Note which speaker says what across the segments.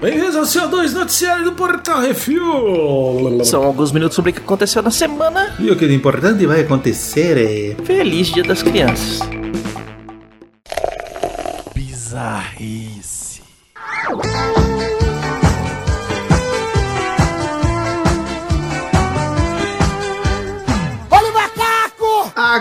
Speaker 1: Bem-vindos ao CO2 Noticiário do Portal Refil.
Speaker 2: São alguns minutos sobre o que aconteceu na semana.
Speaker 1: E o que de importante vai acontecer é.
Speaker 2: Feliz Dia das Crianças.
Speaker 3: Bizarrice.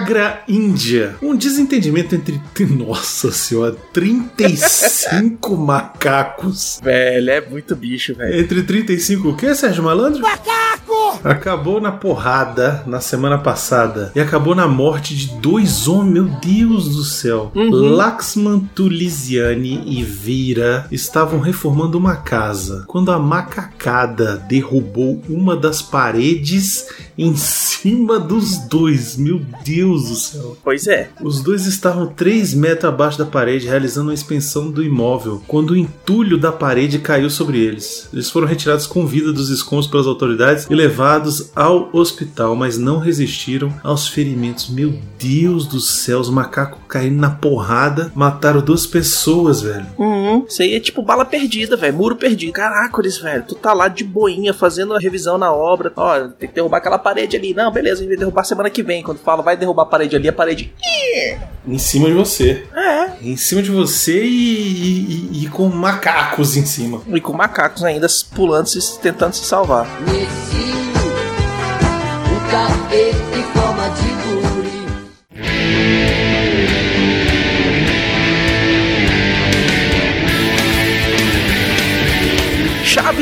Speaker 1: Agra Índia. Um desentendimento entre. Nossa senhora, 35 macacos.
Speaker 2: Velho, é muito bicho, velho.
Speaker 1: Entre 35 o que, Sérgio Malandro?
Speaker 3: Macaco!
Speaker 1: Acabou na porrada na semana passada e acabou na morte de dois homens. Meu Deus do céu.
Speaker 2: Uhum.
Speaker 1: Laxman Tulisiani e Vira estavam reformando uma casa quando a macacada derrubou uma das paredes em cima dos dois. Meu Deus do céu.
Speaker 2: Pois é.
Speaker 1: Os dois estavam 3 metros abaixo da parede, realizando uma expansão do imóvel, quando o entulho da parede caiu sobre eles. Eles foram retirados com vida dos escombros pelas autoridades e levados ao hospital, mas não resistiram aos ferimentos. Meu Deus do céu, os macacos caindo na porrada, mataram duas pessoas, velho.
Speaker 2: Uhum. Isso aí é tipo bala perdida, velho. Muro perdido. Caracoles, velho. Tu tá lá de boinha fazendo a revisão na obra. Ó, tem que derrubar aquela parede ali. Não, beleza, a gente vai derrubar semana que vem. Quando fala, vai derrubar a parede ali, a parede.
Speaker 1: Em cima de você.
Speaker 2: É.
Speaker 1: Em cima de você e, e- e- com macacos em cima.
Speaker 2: E com macacos ainda pulando, se, tentando se salvar.
Speaker 4: Nesse o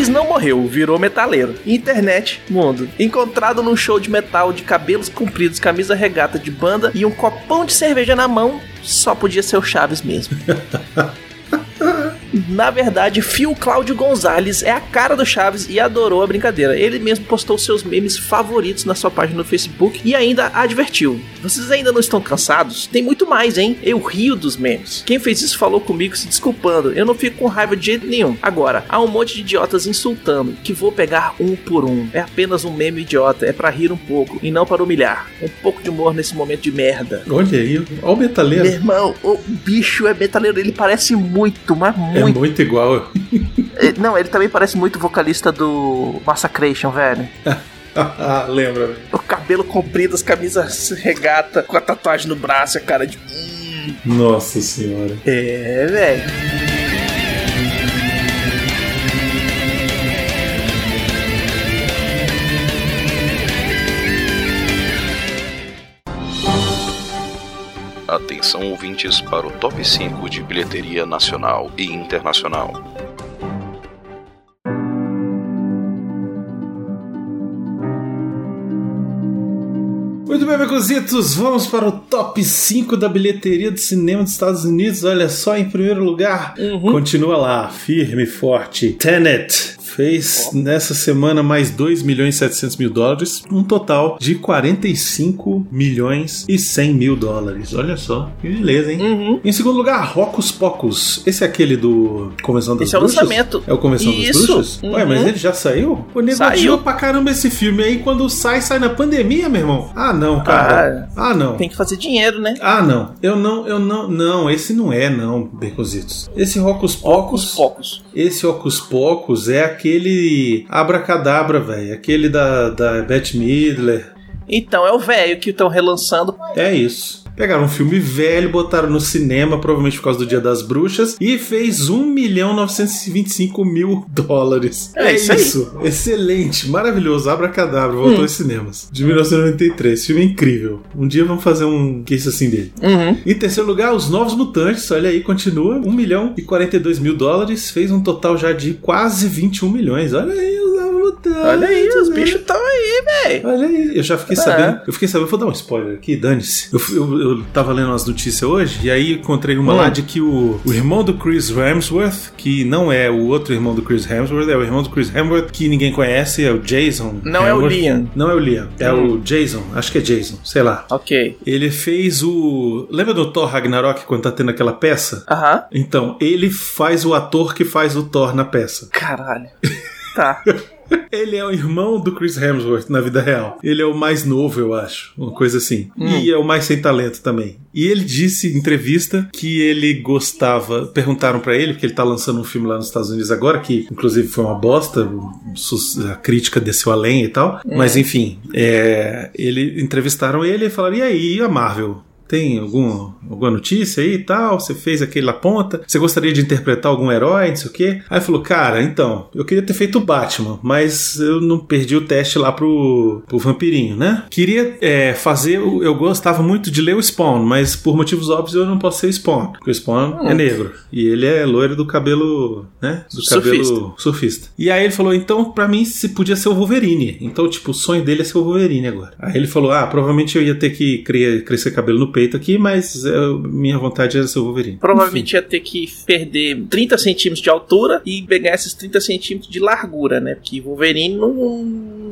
Speaker 2: Chaves não morreu, virou metaleiro. Internet, mundo. Encontrado num show de metal de cabelos compridos, camisa regata de banda e um copão de cerveja na mão, só podia ser o Chaves mesmo. Na verdade, Phil Cláudio Gonzalez é a cara do Chaves e adorou a brincadeira. Ele mesmo postou seus memes favoritos na sua página no Facebook e ainda advertiu: Vocês ainda não estão cansados? Tem muito mais, hein? Eu rio dos memes. Quem fez isso falou comigo se desculpando. Eu não fico com raiva de jeito nenhum. Agora, há um monte de idiotas insultando que vou pegar um por um. É apenas um meme idiota, é pra rir um pouco e não para humilhar. Um pouco de humor nesse momento de merda.
Speaker 1: Olha aí, olha o
Speaker 2: Meu
Speaker 1: metaleiro.
Speaker 2: irmão, o bicho é metaleiro, ele parece muito, mas
Speaker 1: É
Speaker 2: muito.
Speaker 1: igual.
Speaker 2: Eh, Não, ele também parece muito o vocalista do Massacration, velho.
Speaker 1: Lembra, velho.
Speaker 2: O cabelo comprido, as camisas regata, com a tatuagem no braço, a cara de.
Speaker 1: Nossa senhora.
Speaker 2: É, velho.
Speaker 5: Atenção ouvintes para o top 5 de bilheteria nacional e internacional.
Speaker 1: Muito bem, Becositos, vamos para o top 5 da bilheteria do cinema dos Estados Unidos. Olha só, em primeiro lugar, continua lá, firme e forte. Tenet fez nessa semana mais 2 milhões e 700 mil dólares, um total de 45 milhões e 100 mil dólares. Olha só, que beleza, hein?
Speaker 2: Uhum.
Speaker 1: Em segundo lugar, Rocos Pocos. Esse é aquele do Convenção das
Speaker 2: Esse é o
Speaker 1: Bruxas?
Speaker 2: lançamento.
Speaker 1: É o Convenção
Speaker 2: Isso.
Speaker 1: das Bruxas?
Speaker 2: Uhum.
Speaker 1: Ué, mas ele já saiu? Pô, nego
Speaker 2: Saiu.
Speaker 1: pra caramba esse filme aí. Quando sai, sai na pandemia, meu irmão. Ah, não, cara. Ah, não.
Speaker 2: Tem que fazer dinheiro, né?
Speaker 1: Ah, não. Eu não, eu não, não. Esse não é, não, Becositos. Esse Rocos Pocos.
Speaker 2: Poucos, poucos.
Speaker 1: Esse Ocus Pocos é aquele Abracadabra, velho. Aquele da, da Beth Midler.
Speaker 2: Então, é o velho que estão relançando.
Speaker 1: É isso. Pegaram um filme velho, botaram no cinema, provavelmente por causa do Dia das Bruxas, e fez 1 milhão 925 mil dólares.
Speaker 2: É isso aí.
Speaker 1: Excelente, maravilhoso. Abracadabra, voltou
Speaker 2: Hum.
Speaker 1: aos cinemas. De 1993. Filme incrível. Um dia vamos fazer um case assim dele.
Speaker 2: Uhum.
Speaker 1: Em terceiro lugar, Os Novos Mutantes, olha aí, continua. 1 milhão e 42 mil dólares, fez um total já de quase 21 milhões. Olha aí, Mutantes.
Speaker 2: Olha aí, os
Speaker 1: né?
Speaker 2: bichos estão aí, velho.
Speaker 1: Olha aí, eu já fiquei
Speaker 2: É.
Speaker 1: sabendo. Eu fiquei sabendo, vou dar um spoiler aqui, dane-se. Eu, eu, eu tava lendo umas notícias hoje e aí encontrei uma
Speaker 2: Hum.
Speaker 1: lá de que o, o irmão do Chris Hemsworth, que não é o outro irmão do Chris Hemsworth, é o irmão do Chris Hemsworth que ninguém conhece, é o Jason.
Speaker 2: Não é o
Speaker 1: Hemsworth.
Speaker 2: Liam.
Speaker 1: Não é o Liam, é
Speaker 2: Hum.
Speaker 1: o Jason, acho que é Jason, sei lá.
Speaker 2: Ok.
Speaker 1: Ele fez o. Lembra do Thor Ragnarok quando tá tendo aquela peça?
Speaker 2: Aham.
Speaker 1: Então, ele faz o ator que faz o Thor na peça.
Speaker 2: Caralho. Tá.
Speaker 1: Ele é o irmão do Chris Hemsworth na vida real. Ele é o mais novo, eu acho. Uma coisa assim. E é o mais sem talento também. E ele disse em entrevista que ele gostava. Perguntaram pra ele, porque ele tá lançando um filme lá nos Estados Unidos agora, que inclusive foi uma bosta, a crítica desceu além e tal. Mas enfim, é, ele entrevistaram ele e falaram: e aí, a Marvel? Tem algum, alguma notícia aí e tal? Você fez aquele La Ponta? Você gostaria de interpretar algum herói, não sei o quê? Aí falou, cara, então, eu queria ter feito o Batman, mas eu não perdi o teste lá pro, pro Vampirinho, né? Queria é, fazer, o- eu gostava muito de ler o Spawn, mas por motivos óbvios eu não posso ser Spawn, porque o Spawn é negro. E ele é loiro do cabelo, né? Do
Speaker 2: Surfista.
Speaker 1: cabelo surfista. E aí ele falou, então, pra mim, se podia ser o Wolverine. Então, tipo, o sonho dele é ser o Wolverine agora. Aí ele falou, ah, provavelmente eu ia ter que cre- crescer cabelo no peito aqui, mas eu- minha vontade era ser o Wolverine.
Speaker 2: Provavelmente ia ter que perder 30 centímetros de altura e pegar esses 30 centímetros de largura, né? Porque Wolverine não,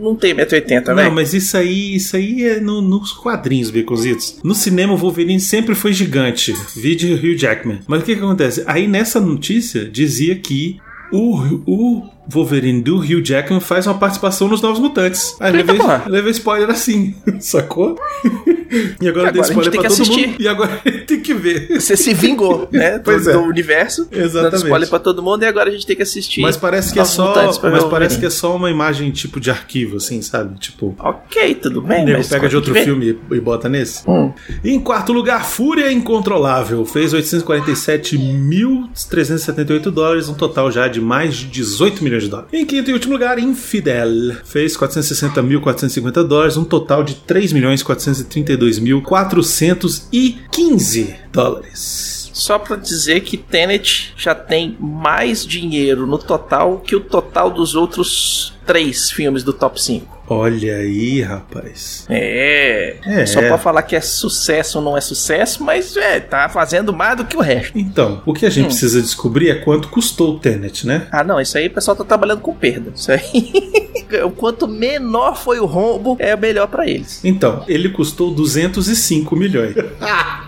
Speaker 2: não tem 1,80m,
Speaker 1: Não,
Speaker 2: né?
Speaker 1: mas isso aí, isso aí é no- nos quadrinhos, Baconzitos. No cinema, o Wolverine sempre foi gigante. Vide Hugh Jackman. Mas o que, que acontece? Aí nessa notícia dizia que o, o Wolverine do Hugh Jackman faz uma participação nos Novos Mutantes. Aí
Speaker 2: Eita,
Speaker 1: levei, levei spoiler assim, sacou? e agora,
Speaker 2: Agora
Speaker 1: dei spoiler
Speaker 2: tem
Speaker 1: pra
Speaker 2: que
Speaker 1: todo
Speaker 2: assistir.
Speaker 1: mundo. E agora tem que ver.
Speaker 2: Você se vingou, né? Do,
Speaker 1: Pois é.
Speaker 2: do universo. Dando
Speaker 1: Exatamente.
Speaker 2: spoiler pra todo mundo e agora a gente tem que assistir.
Speaker 1: Mas parece que é só, mas parece que é só uma imagem tipo de arquivo, assim, sabe? Tipo,
Speaker 2: Ok, tudo bem.
Speaker 1: Nego pega de outro filme e, e bota nesse.
Speaker 2: Hum.
Speaker 1: Em quarto lugar, Fúria Incontrolável. Fez 847.378 dólares, um total já de mais de 18 milhões Em quinto e último lugar, Infidel. Fez 460.450 dólares, um total de 3.432.415 dólares.
Speaker 2: Só pra dizer que Tenet já tem mais dinheiro no total que o total dos outros três filmes do top 5.
Speaker 1: Olha aí, rapaz.
Speaker 2: É.
Speaker 1: É.
Speaker 2: Só pra falar que é sucesso ou não é sucesso, mas é, tá fazendo mais do que o resto.
Speaker 1: Então, o que a
Speaker 2: Hum.
Speaker 1: gente precisa descobrir é quanto custou o Tenet, né?
Speaker 2: Ah, não, isso aí o pessoal tá trabalhando com perda. Isso aí. o quanto menor foi o rombo, é melhor pra eles.
Speaker 1: Então, ele custou 205 milhões.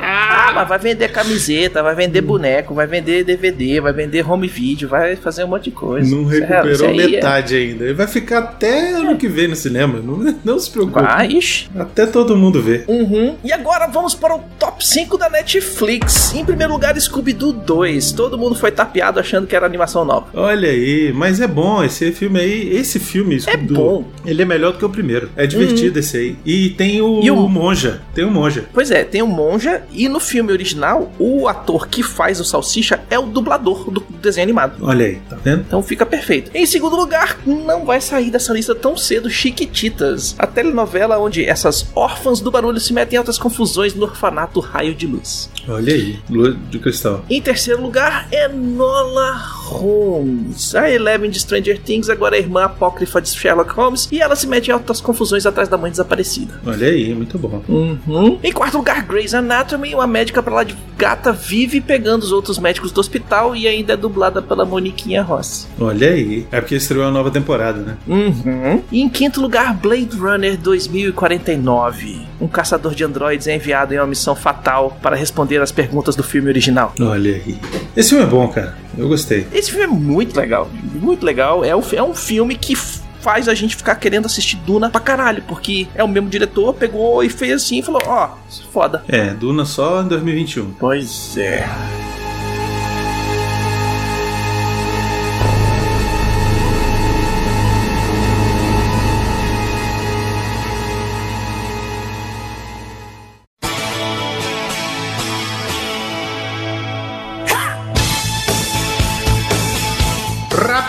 Speaker 2: Ah, mas vai vender camiseta, vai vender boneco, vai vender DVD, vai vender home video, vai fazer um monte de coisa.
Speaker 1: Não
Speaker 2: é-
Speaker 1: recuperou
Speaker 2: é-
Speaker 1: metade ainda. Ele vai ficar até ano que vem no cinema. Não, não se preocupe.
Speaker 2: Vai, ixi.
Speaker 1: Até todo mundo ver.
Speaker 2: Uhum. E agora vamos para o top 5 da Netflix. Em primeiro lugar, Scooby-Doo 2. Todo mundo foi tapeado achando que era animação nova.
Speaker 1: Olha aí, mas é bom esse filme aí. Esse filme, Scooby-Doo,
Speaker 2: bom. Uhum.
Speaker 1: ele é melhor do que o primeiro. É divertido esse aí. E tem o,
Speaker 2: E o-
Speaker 1: o Monja. Tem o Monja.
Speaker 2: Pois é, tem o Monja e no filme original, o ator que faz o Salsicha é o dublador do desenho animado.
Speaker 1: Olha aí, tá vendo?
Speaker 2: Então fica perfeito. Em segundo lugar, não vai sair dessa lista tão cedo Chiquititas, a telenovela onde essas órfãs do barulho se metem em altas confusões no orfanato Raio de Luz.
Speaker 1: Olha aí, lua de cristal.
Speaker 2: Em terceiro lugar, Enola Holmes. A Eleven de Stranger Things agora é irmã apócrifa de Sherlock Holmes e ela se mete em altas confusões atrás da mãe desaparecida.
Speaker 1: Olha aí, muito bom.
Speaker 2: Uhum. Em quarto lugar, Grey's Anatomy, uma médica pra lá de gata vive pegando os outros médicos do hospital e ainda é dublada pela Moniquinha Ross.
Speaker 1: Olha aí. É porque estreou a nova temporada, né?
Speaker 2: Uhum. E em quinto lugar, Blade Runner 2049. Um caçador de androides é enviado em uma missão fatal para responder às perguntas do filme original.
Speaker 1: Olha aí. Esse filme é bom, cara. Eu gostei.
Speaker 2: Esse filme é muito legal, muito legal. É um, é um filme que faz a gente ficar querendo assistir Duna pra caralho, porque é o mesmo diretor, pegou e fez assim e falou: Ó, foda.
Speaker 1: É, Duna só em 2021.
Speaker 2: Pois é.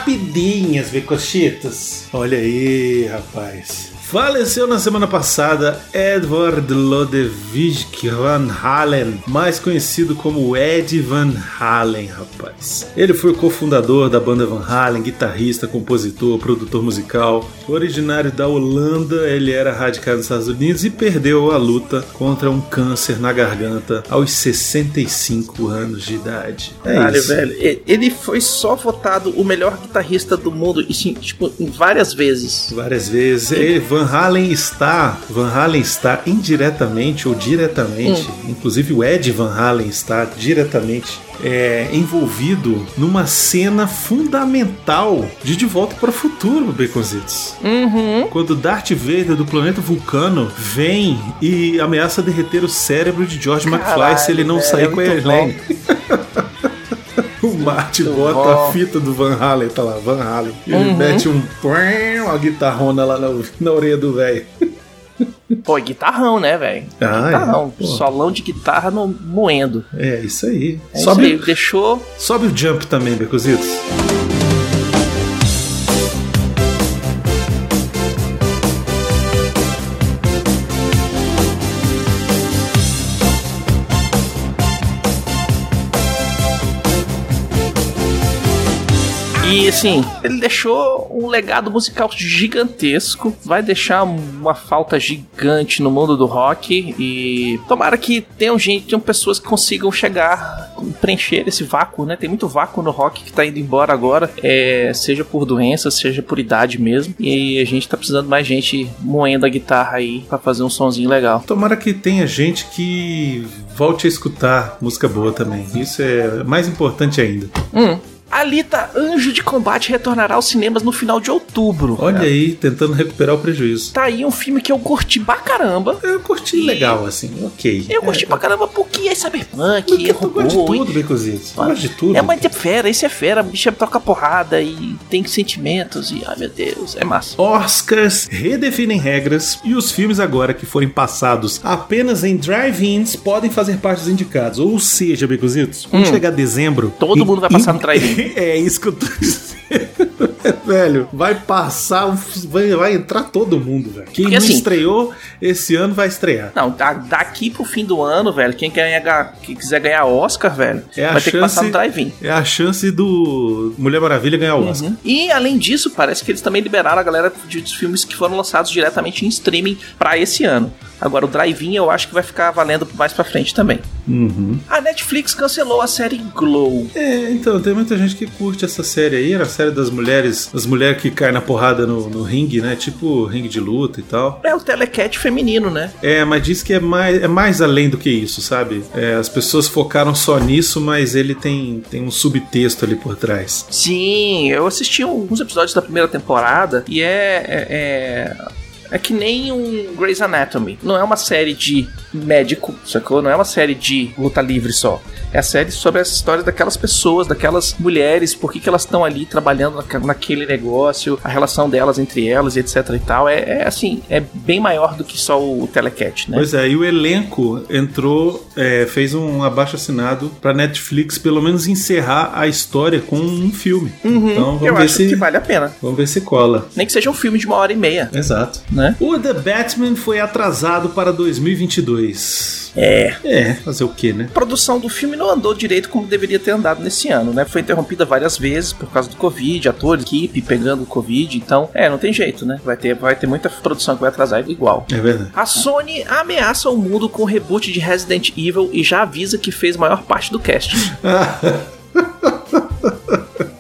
Speaker 1: Rapidinhas, Becochitas. Olha aí, rapaz. Faleceu na semana passada Edward Lodewijk Van Halen, mais conhecido como Ed Van Halen, rapaz. Ele foi cofundador da banda Van Halen, guitarrista, compositor, produtor musical. Originário da Holanda, ele era radicado nos Estados Unidos e perdeu a luta contra um câncer na garganta aos 65 anos de idade. É
Speaker 2: Caralho,
Speaker 1: isso.
Speaker 2: velho. Ele foi só votado o melhor guitarrista do mundo, e tipo, em várias vezes.
Speaker 1: Várias vezes. Ele, Van Halen está, Van Halen está indiretamente ou diretamente, inclusive o Ed Van Halen está diretamente é, envolvido numa cena fundamental de De Volta para o Futuro, Baconzitos.
Speaker 2: Uhum.
Speaker 1: Quando Darth Vader do planeta Vulcano vem e ameaça derreter o cérebro de George McFly se ele não
Speaker 2: velho,
Speaker 1: sair
Speaker 2: é
Speaker 1: com a Elaine. O Marty bota
Speaker 2: bom.
Speaker 1: a fita do Van Halen, tá lá, Van Halen. E ele
Speaker 2: Uhum.
Speaker 1: mete um uma guitarrona lá na, na orelha do velho.
Speaker 2: Pô, guitarrão, né, velho?
Speaker 1: Ah,
Speaker 2: Guitarrão.
Speaker 1: é.
Speaker 2: Solão de guitarra no, moendo.
Speaker 1: É, isso aí.
Speaker 2: É
Speaker 1: sobe,
Speaker 2: isso aí. Deixou.
Speaker 1: sobe o jump também, Becozitos.
Speaker 2: E assim, ele deixou um legado musical gigantesco, vai deixar uma falta gigante no mundo do rock e tomara que tenham gente, tenham pessoas que consigam chegar, preencher esse vácuo, né? Tem muito vácuo no rock que tá indo embora agora, é, seja por doença, seja por idade mesmo. E a gente tá precisando mais gente moendo a guitarra aí pra fazer um sonzinho legal.
Speaker 1: Tomara que tenha gente que volte a escutar música boa também. Isso é mais importante ainda.
Speaker 2: Hum. Alita Anjo de Combate retornará aos cinemas no final de outubro.
Speaker 1: Olha aí, tentando recuperar o prejuízo.
Speaker 2: Tá aí um filme que eu curti pra caramba.
Speaker 1: Eu curti legal, assim, ok.
Speaker 2: Eu curti pra caramba porque é cyberpunk,
Speaker 1: Porque
Speaker 2: é
Speaker 1: tu gosta de
Speaker 2: robô.
Speaker 1: tudo, Becozitos. Tu gosta de tudo.
Speaker 2: É, mas é fera, esse é fera, o bicho troca porrada e tem sentimentos e, ai meu Deus, é massa.
Speaker 1: Oscars redefinem regras e os filmes agora que forem passados apenas em drive-ins podem fazer parte dos indicados. Ou seja, Becozitos, quando
Speaker 2: Hum.
Speaker 1: chegar dezembro...
Speaker 2: Todo
Speaker 1: em-
Speaker 2: mundo vai passar
Speaker 1: em-
Speaker 2: no drive-in.
Speaker 1: é isso que eu tô dizendo. velho, vai passar, vai, vai entrar todo mundo, velho. Quem
Speaker 2: Porque,
Speaker 1: não
Speaker 2: assim,
Speaker 1: estreou esse ano vai estrear.
Speaker 2: Não, da- daqui pro fim do ano, velho, quem, quer ganhar, quem quiser ganhar Oscar, velho,
Speaker 1: É
Speaker 2: vai ter que passar
Speaker 1: chance-
Speaker 2: no drive-in.
Speaker 1: É a chance do Mulher Maravilha ganhar o Oscar.
Speaker 2: Uhum. E além disso, parece que eles também liberaram a galera de filmes que foram lançados diretamente em streaming pra esse ano. Agora o drive-in eu acho que vai ficar valendo mais pra frente também.
Speaker 1: Uhum.
Speaker 2: A Netflix cancelou a série Glow.
Speaker 1: É, então, tem muita gente que curte essa série aí, era a série das mulheres, das mulheres que caem na porrada no, no ringue, né? Tipo ringue de luta e tal.
Speaker 2: É o telecat feminino, né?
Speaker 1: É, mas diz que é mais, é mais além do que isso, sabe? É, as pessoas focaram só nisso, mas ele tem, tem um subtexto ali por trás.
Speaker 2: Sim, eu assisti alguns episódios da primeira temporada e é. é, é... é que nem um Grey's Anatomy. Não é uma série de médico, sacou? Não é uma série de luta livre só. É a série sobre as histórias daquelas pessoas, daquelas mulheres, por que, que elas estão ali trabalhando naque- naquele negócio, a relação delas entre elas e etc e tal. É, é, assim, é bem maior do que só o telecat, né?
Speaker 1: Pois é, e o elenco entrou, é, fez um abaixo assinado pra Netflix pelo menos encerrar a história com um filme. Então vamos
Speaker 2: eu
Speaker 1: ver
Speaker 2: acho
Speaker 1: se
Speaker 2: que vale a pena.
Speaker 1: vamos ver se cola.
Speaker 2: Nem que seja um filme de uma hora e meia,
Speaker 1: Exato.
Speaker 2: Né?
Speaker 1: O The Batman foi atrasado para 2022.
Speaker 2: É.
Speaker 1: É, fazer o quê, né?
Speaker 2: A produção do filme não andou direito como deveria ter andado nesse ano, né? Foi interrompida várias vezes por causa do Covid, atores, equipe pegando o Covid, então, é, não tem jeito, né? Vai ter, vai ter muita produção que vai atrasar igual.
Speaker 1: É verdade.
Speaker 2: A Sony ameaça o mundo com o reboot de Resident Evil e já avisa que fez maior parte do cast.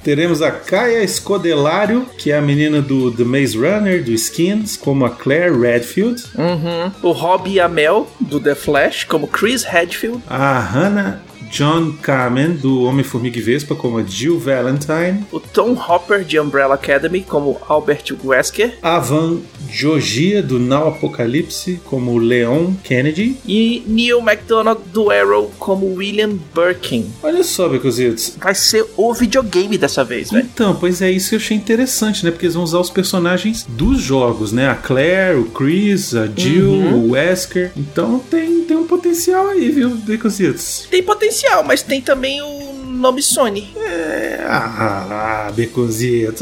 Speaker 1: Teremos a Kaya Scodelário, que é a menina do The Maze Runner, do Skins, como a Claire Redfield.
Speaker 2: Uhum. O Robbie Amell, do The Flash, como Chris Redfield.
Speaker 1: A Hannah John Carmen, do Homem-Formiga e Vespa, como Jill Valentine.
Speaker 2: O Tom Hopper, de Umbrella Academy, como Albert Wesker.
Speaker 1: A Van Jogia, do Now Apocalipse, como Leon Kennedy.
Speaker 2: E Neil McDonough, do Arrow, como William Birkin.
Speaker 1: Olha só, Becositos.
Speaker 2: Vai ser o videogame dessa vez, velho.
Speaker 1: Então, pois é isso que eu achei interessante, né? Porque eles vão usar os personagens dos jogos, né? A Claire, o Chris, a Jill,
Speaker 2: Uhum.
Speaker 1: o Wesker. Então tem, tem um potencial aí, viu, Becositos?
Speaker 2: Tem potencial, mas tem também o nome Sony.
Speaker 1: É, ah, ah.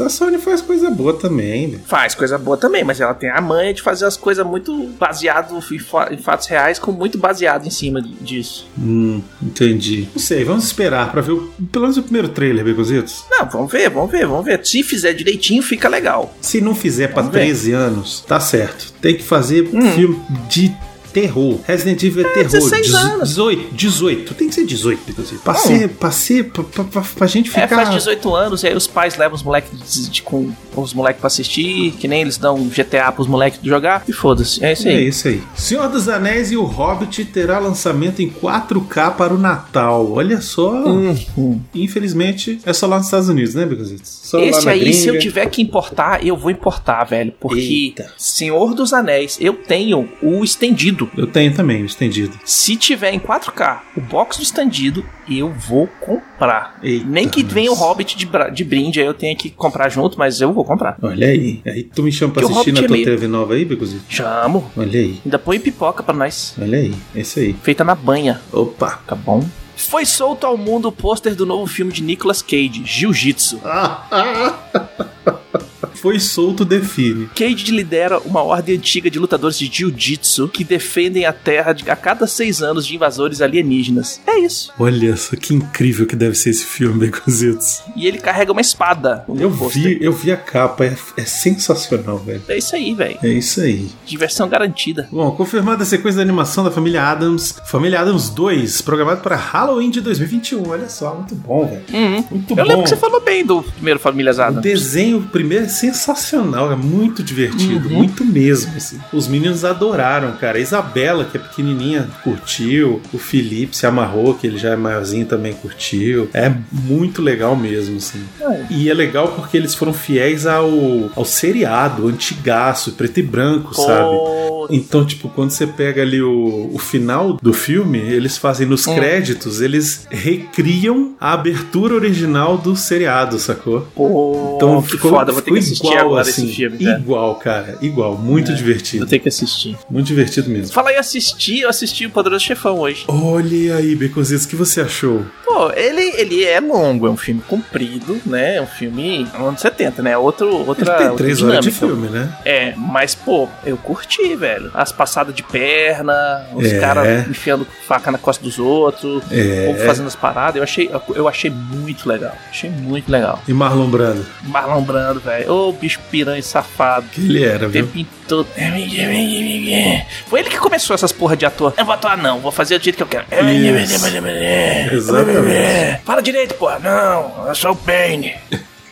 Speaker 1: A Sony faz coisa boa também, né?
Speaker 2: Faz coisa boa também, mas ela tem a manha de fazer as coisas muito baseado em, fa- em fatos reais, com muito baseado em cima disso.
Speaker 1: Hum, entendi. Não sei, vamos esperar pra ver o, pelo menos o primeiro trailer, Becositos.
Speaker 2: Não, vamos ver, vamos ver, vamos ver. Se fizer direitinho, fica legal.
Speaker 1: Se não fizer
Speaker 2: ver.
Speaker 1: 13 anos, tá certo. Tem que fazer
Speaker 2: Hum.
Speaker 1: filme de terror. Resident Evil é,
Speaker 2: É,
Speaker 1: terror.
Speaker 2: 16
Speaker 1: Dezo-
Speaker 2: anos.
Speaker 1: 18, 18. Tem que ser 18, inclusive. Pra ser, pra ser, pra, pra, pra, pra gente
Speaker 2: É,
Speaker 1: ficar...
Speaker 2: faz 18 anos e aí os pais levam os moleques de- com os moleques pra assistir, que nem eles dão GTA pros moleques jogar, e foda-se. É isso
Speaker 1: É
Speaker 2: aí.
Speaker 1: isso aí. Senhor dos Anéis e o Hobbit terá lançamento em 4K para o Natal. Olha só.
Speaker 2: Uhum.
Speaker 1: Infelizmente, é só lá nos Estados Unidos, né, lá
Speaker 2: Esse aí, se eu
Speaker 1: gringa.
Speaker 2: tiver que importar, eu vou importar, velho. Porque
Speaker 1: Eita.
Speaker 2: Senhor dos Anéis, eu tenho o estendido.
Speaker 1: Eu tenho também, o estendido.
Speaker 2: Se tiver em 4K o box do estendido, eu vou comprar.
Speaker 1: Eita,
Speaker 2: Nem que venha o. Hobbit de, de brinde, aí eu tenho que comprar junto, mas eu vou comprar.
Speaker 1: Olha aí. Aí tu me chama pra assistir na
Speaker 2: Hobbit
Speaker 1: tua
Speaker 2: é meio-
Speaker 1: TV nova aí, Becozito?
Speaker 2: Chamo.
Speaker 1: Olha aí.
Speaker 2: Ainda põe pipoca pra nós.
Speaker 1: Olha aí. É isso aí.
Speaker 2: Feita na banha.
Speaker 1: Opa.
Speaker 2: Tá bom? Foi solto ao mundo o pôster do novo filme de Nicolas Cage, Jiu-Jitsu.
Speaker 1: Foi solto, define.
Speaker 2: Cage lidera uma ordem antiga de lutadores de Jiu-Jitsu que defendem a Terra a cada seis anos de invasores alienígenas. É isso.
Speaker 1: Olha só que incrível que deve ser esse filme, Becositos.
Speaker 2: E ele carrega uma espada.
Speaker 1: Eu vi, eu vi a capa, é, é sensacional, velho.
Speaker 2: É isso aí, velho.
Speaker 1: É isso aí.
Speaker 2: Diversão garantida.
Speaker 1: Bom, confirmada a sequência da animação da Família Adams, Família Adams 2, programado para Halloween de 2021. Olha só, muito bom, velho.
Speaker 2: Uhum.
Speaker 1: Muito
Speaker 2: Eu
Speaker 1: bom.
Speaker 2: lembro que você falou bem do primeiro Famílias
Speaker 1: O
Speaker 2: Adams.
Speaker 1: desenho primeiro é sensacional, é muito divertido,
Speaker 2: Uhum.
Speaker 1: muito mesmo. assim. Os meninos adoraram, cara. A Isabela, que é pequenininha, curtiu. O Felipe se amarrou, que ele já é maiorzinho também curtiu. É muito legal mesmo, assim.
Speaker 2: É.
Speaker 1: E é legal porque eles foram fiéis ao, ao seriado, antigaço, preto e branco, sabe? Então, tipo, quando você pega ali o, o final do filme, eles fazem nos
Speaker 2: Hum.
Speaker 1: créditos, eles recriam a abertura original do seriado, sacou?
Speaker 2: pô,
Speaker 1: Então ficou,
Speaker 2: foda.
Speaker 1: Ficou igual,
Speaker 2: agora
Speaker 1: assim,
Speaker 2: esse filme, cara.
Speaker 1: Igual, cara. Igual. Muito
Speaker 2: Vou
Speaker 1: divertido.
Speaker 2: ter que assistir.
Speaker 1: Muito divertido mesmo.
Speaker 2: Fala aí assistir, eu assisti o Poderoso Chefão hoje.
Speaker 1: Olha aí, Beconzitos, o que você achou?
Speaker 2: Pô, ele, ele é longo, é um filme comprido, né? É um filme anos 70, né? Outro, outra,
Speaker 1: Ele tem
Speaker 2: outra
Speaker 1: três horas de filme, né?
Speaker 2: É, mas, pô, eu curti, velho. As passadas de perna, os
Speaker 1: É.
Speaker 2: caras enfiando faca na costa dos outros,
Speaker 1: É.
Speaker 2: o povo fazendo as paradas. Eu achei, eu achei muito legal. Achei muito legal.
Speaker 1: E Marlon Brando?
Speaker 2: Marlon Brando, velho. Ô, bicho piranha safado.
Speaker 1: Que ele era,
Speaker 2: O
Speaker 1: viu?
Speaker 2: tempo todo. Foi ele que começou essas porra de ator. Eu vou atuar, não. Vou fazer do jeito que eu quero.
Speaker 1: Isso. Exatamente.
Speaker 2: Fala direito, porra. Não, eu sou o Bane.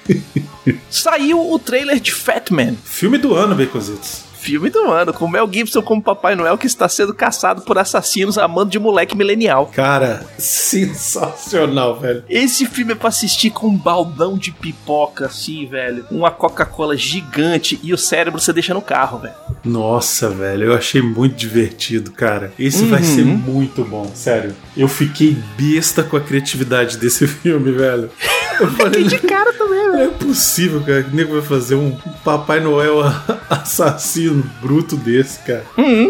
Speaker 2: Saiu o trailer de Fatman.
Speaker 1: Filme do ano, Beconzitos.
Speaker 2: Filme do ano, com Mel Gibson como Papai Noel que está sendo caçado por assassinos a mando de moleque milenial.
Speaker 1: Cara, sensacional, velho.
Speaker 2: Esse filme é pra assistir com um baldão de pipoca, assim, velho. Uma Coca-Cola gigante e o cérebro você deixa no carro, velho.
Speaker 1: Nossa, velho, eu achei muito divertido, cara. Esse vai
Speaker 2: Uhum.
Speaker 1: ser muito bom, sério. Eu fiquei besta com a criatividade desse filme, velho. Eu falei,
Speaker 2: De cara também,
Speaker 1: não é possível, cara, que o nego vai fazer um Papai Noel assassino bruto desse, cara.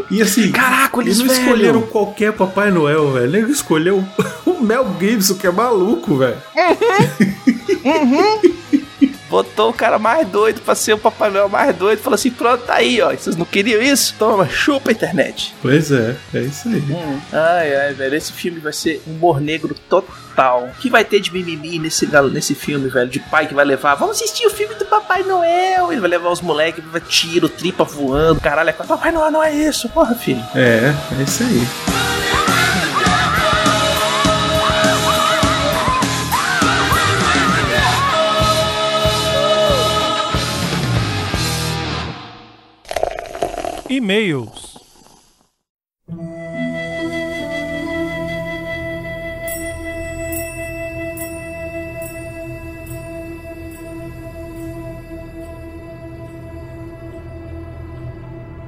Speaker 1: E assim,
Speaker 2: Caraca, eles,
Speaker 1: não
Speaker 2: velho.
Speaker 1: escolheram qualquer Papai Noel, velho. O nego escolheu o Mel Gibson, que é maluco, velho.
Speaker 2: Botou o cara mais doido pra ser o Papai Noel mais doido. Falou assim: pronto, tá aí, ó. Vocês não queriam isso? Toma, chupa a internet.
Speaker 1: Pois é, é isso aí.
Speaker 2: Ai, ai, velho. Esse filme vai ser humor negro total. O que vai ter de mimimi nesse, nesse filme, velho? De pai que vai levar. Vamos assistir o filme do Papai Noel. Ele vai levar os moleques, vai tiro, tripa voando. Caralho, é Papai Noel não é isso. Porra, filho.
Speaker 1: É, é isso aí.
Speaker 3: E-mails.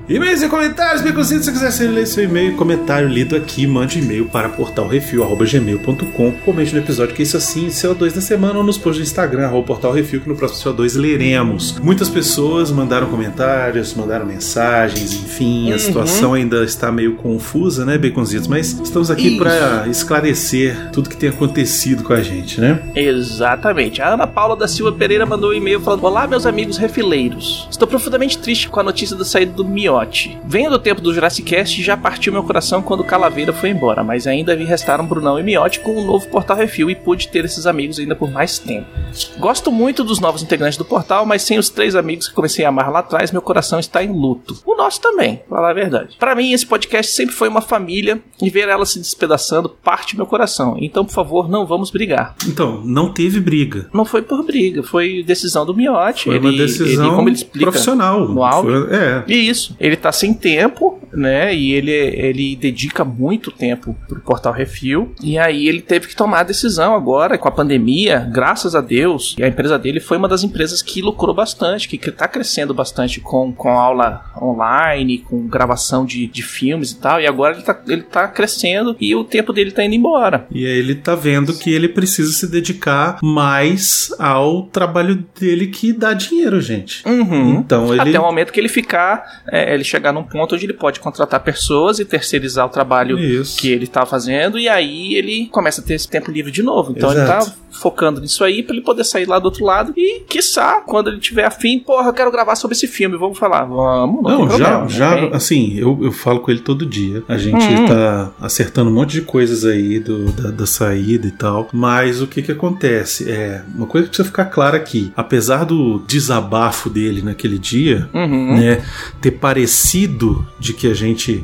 Speaker 1: E-mails e comentários, Beconzitos. Se quiser ser ler seu e-mail e comentário lido aqui, mande e-mail para portalrefil.gmail.com. Comente no episódio que isso assim, CO2 da semana ou nos posts do Instagram, arroba portalrefil, que no próximo CO2 leremos. Muitas pessoas mandaram comentários, mandaram mensagens, enfim, a situação ainda está meio confusa, né, Beconzitos? Mas estamos aqui para esclarecer tudo que tem acontecido com a gente, né?
Speaker 2: Exatamente. A Ana Paula da Silva Pereira mandou um e-mail falando: Olá, meus amigos refileiros. Estou profundamente triste com a notícia da saída do Mionir. Miotti. Venho do tempo do Jurassic Cast e já partiu meu coração quando Calaveira foi embora, mas ainda vi restaram Brunão e Miotti com um novo Portal Refil e pude ter esses amigos ainda por mais tempo. Gosto muito dos novos integrantes do portal, mas sem os três amigos que comecei a amar lá atrás, meu coração está em luto. O nosso também, pra falar a verdade. Para mim, esse podcast sempre foi uma família e ver ela se despedaçando parte meu coração. Então, por favor, não vamos brigar.
Speaker 1: Então, não teve briga.
Speaker 2: Não foi por briga, foi decisão do Miotti.
Speaker 1: Foi uma
Speaker 2: ele,
Speaker 1: decisão
Speaker 2: ele, ele
Speaker 1: profissional.
Speaker 2: no áudio.
Speaker 1: Foi- é.
Speaker 2: E isso, ele tá sem tempo, né? E ele, ele dedica muito tempo pro Portal Refil. E aí ele teve que tomar a decisão agora com a pandemia, graças a Deus. E a empresa dele foi uma das empresas que lucrou bastante, que, que tá crescendo bastante com, com aula online, com gravação de, de filmes e tal. E agora ele tá, ele tá crescendo e o tempo dele tá indo embora.
Speaker 1: E aí ele tá vendo que ele precisa se dedicar mais ao trabalho dele que dá dinheiro, gente.
Speaker 2: Uhum.
Speaker 1: Então ele.
Speaker 2: Até o momento que ele ficar, é, ele chegar num ponto onde ele pode contratar pessoas e terceirizar o trabalho
Speaker 1: Isso.
Speaker 2: que ele tá fazendo, e aí ele começa a ter esse tempo livre de novo. Então ele
Speaker 1: Exato.
Speaker 2: tá focando nisso aí pra ele poder sair lá do outro lado e, quiçá, quando ele tiver afim, porra, eu quero gravar sobre esse filme, vamos falar. Vamos, não,
Speaker 1: Não,
Speaker 2: tem
Speaker 1: já,
Speaker 2: problema,
Speaker 1: já, assim, eu, eu falo com ele todo dia. A gente
Speaker 2: Uhum.
Speaker 1: tá acertando um monte de coisas aí do, da, da saída e tal. Mas o que que acontece? É, uma coisa que precisa ficar clara aqui. Apesar do desabafo dele naquele dia,
Speaker 2: Uhum.
Speaker 1: né, ter parecido de que a gente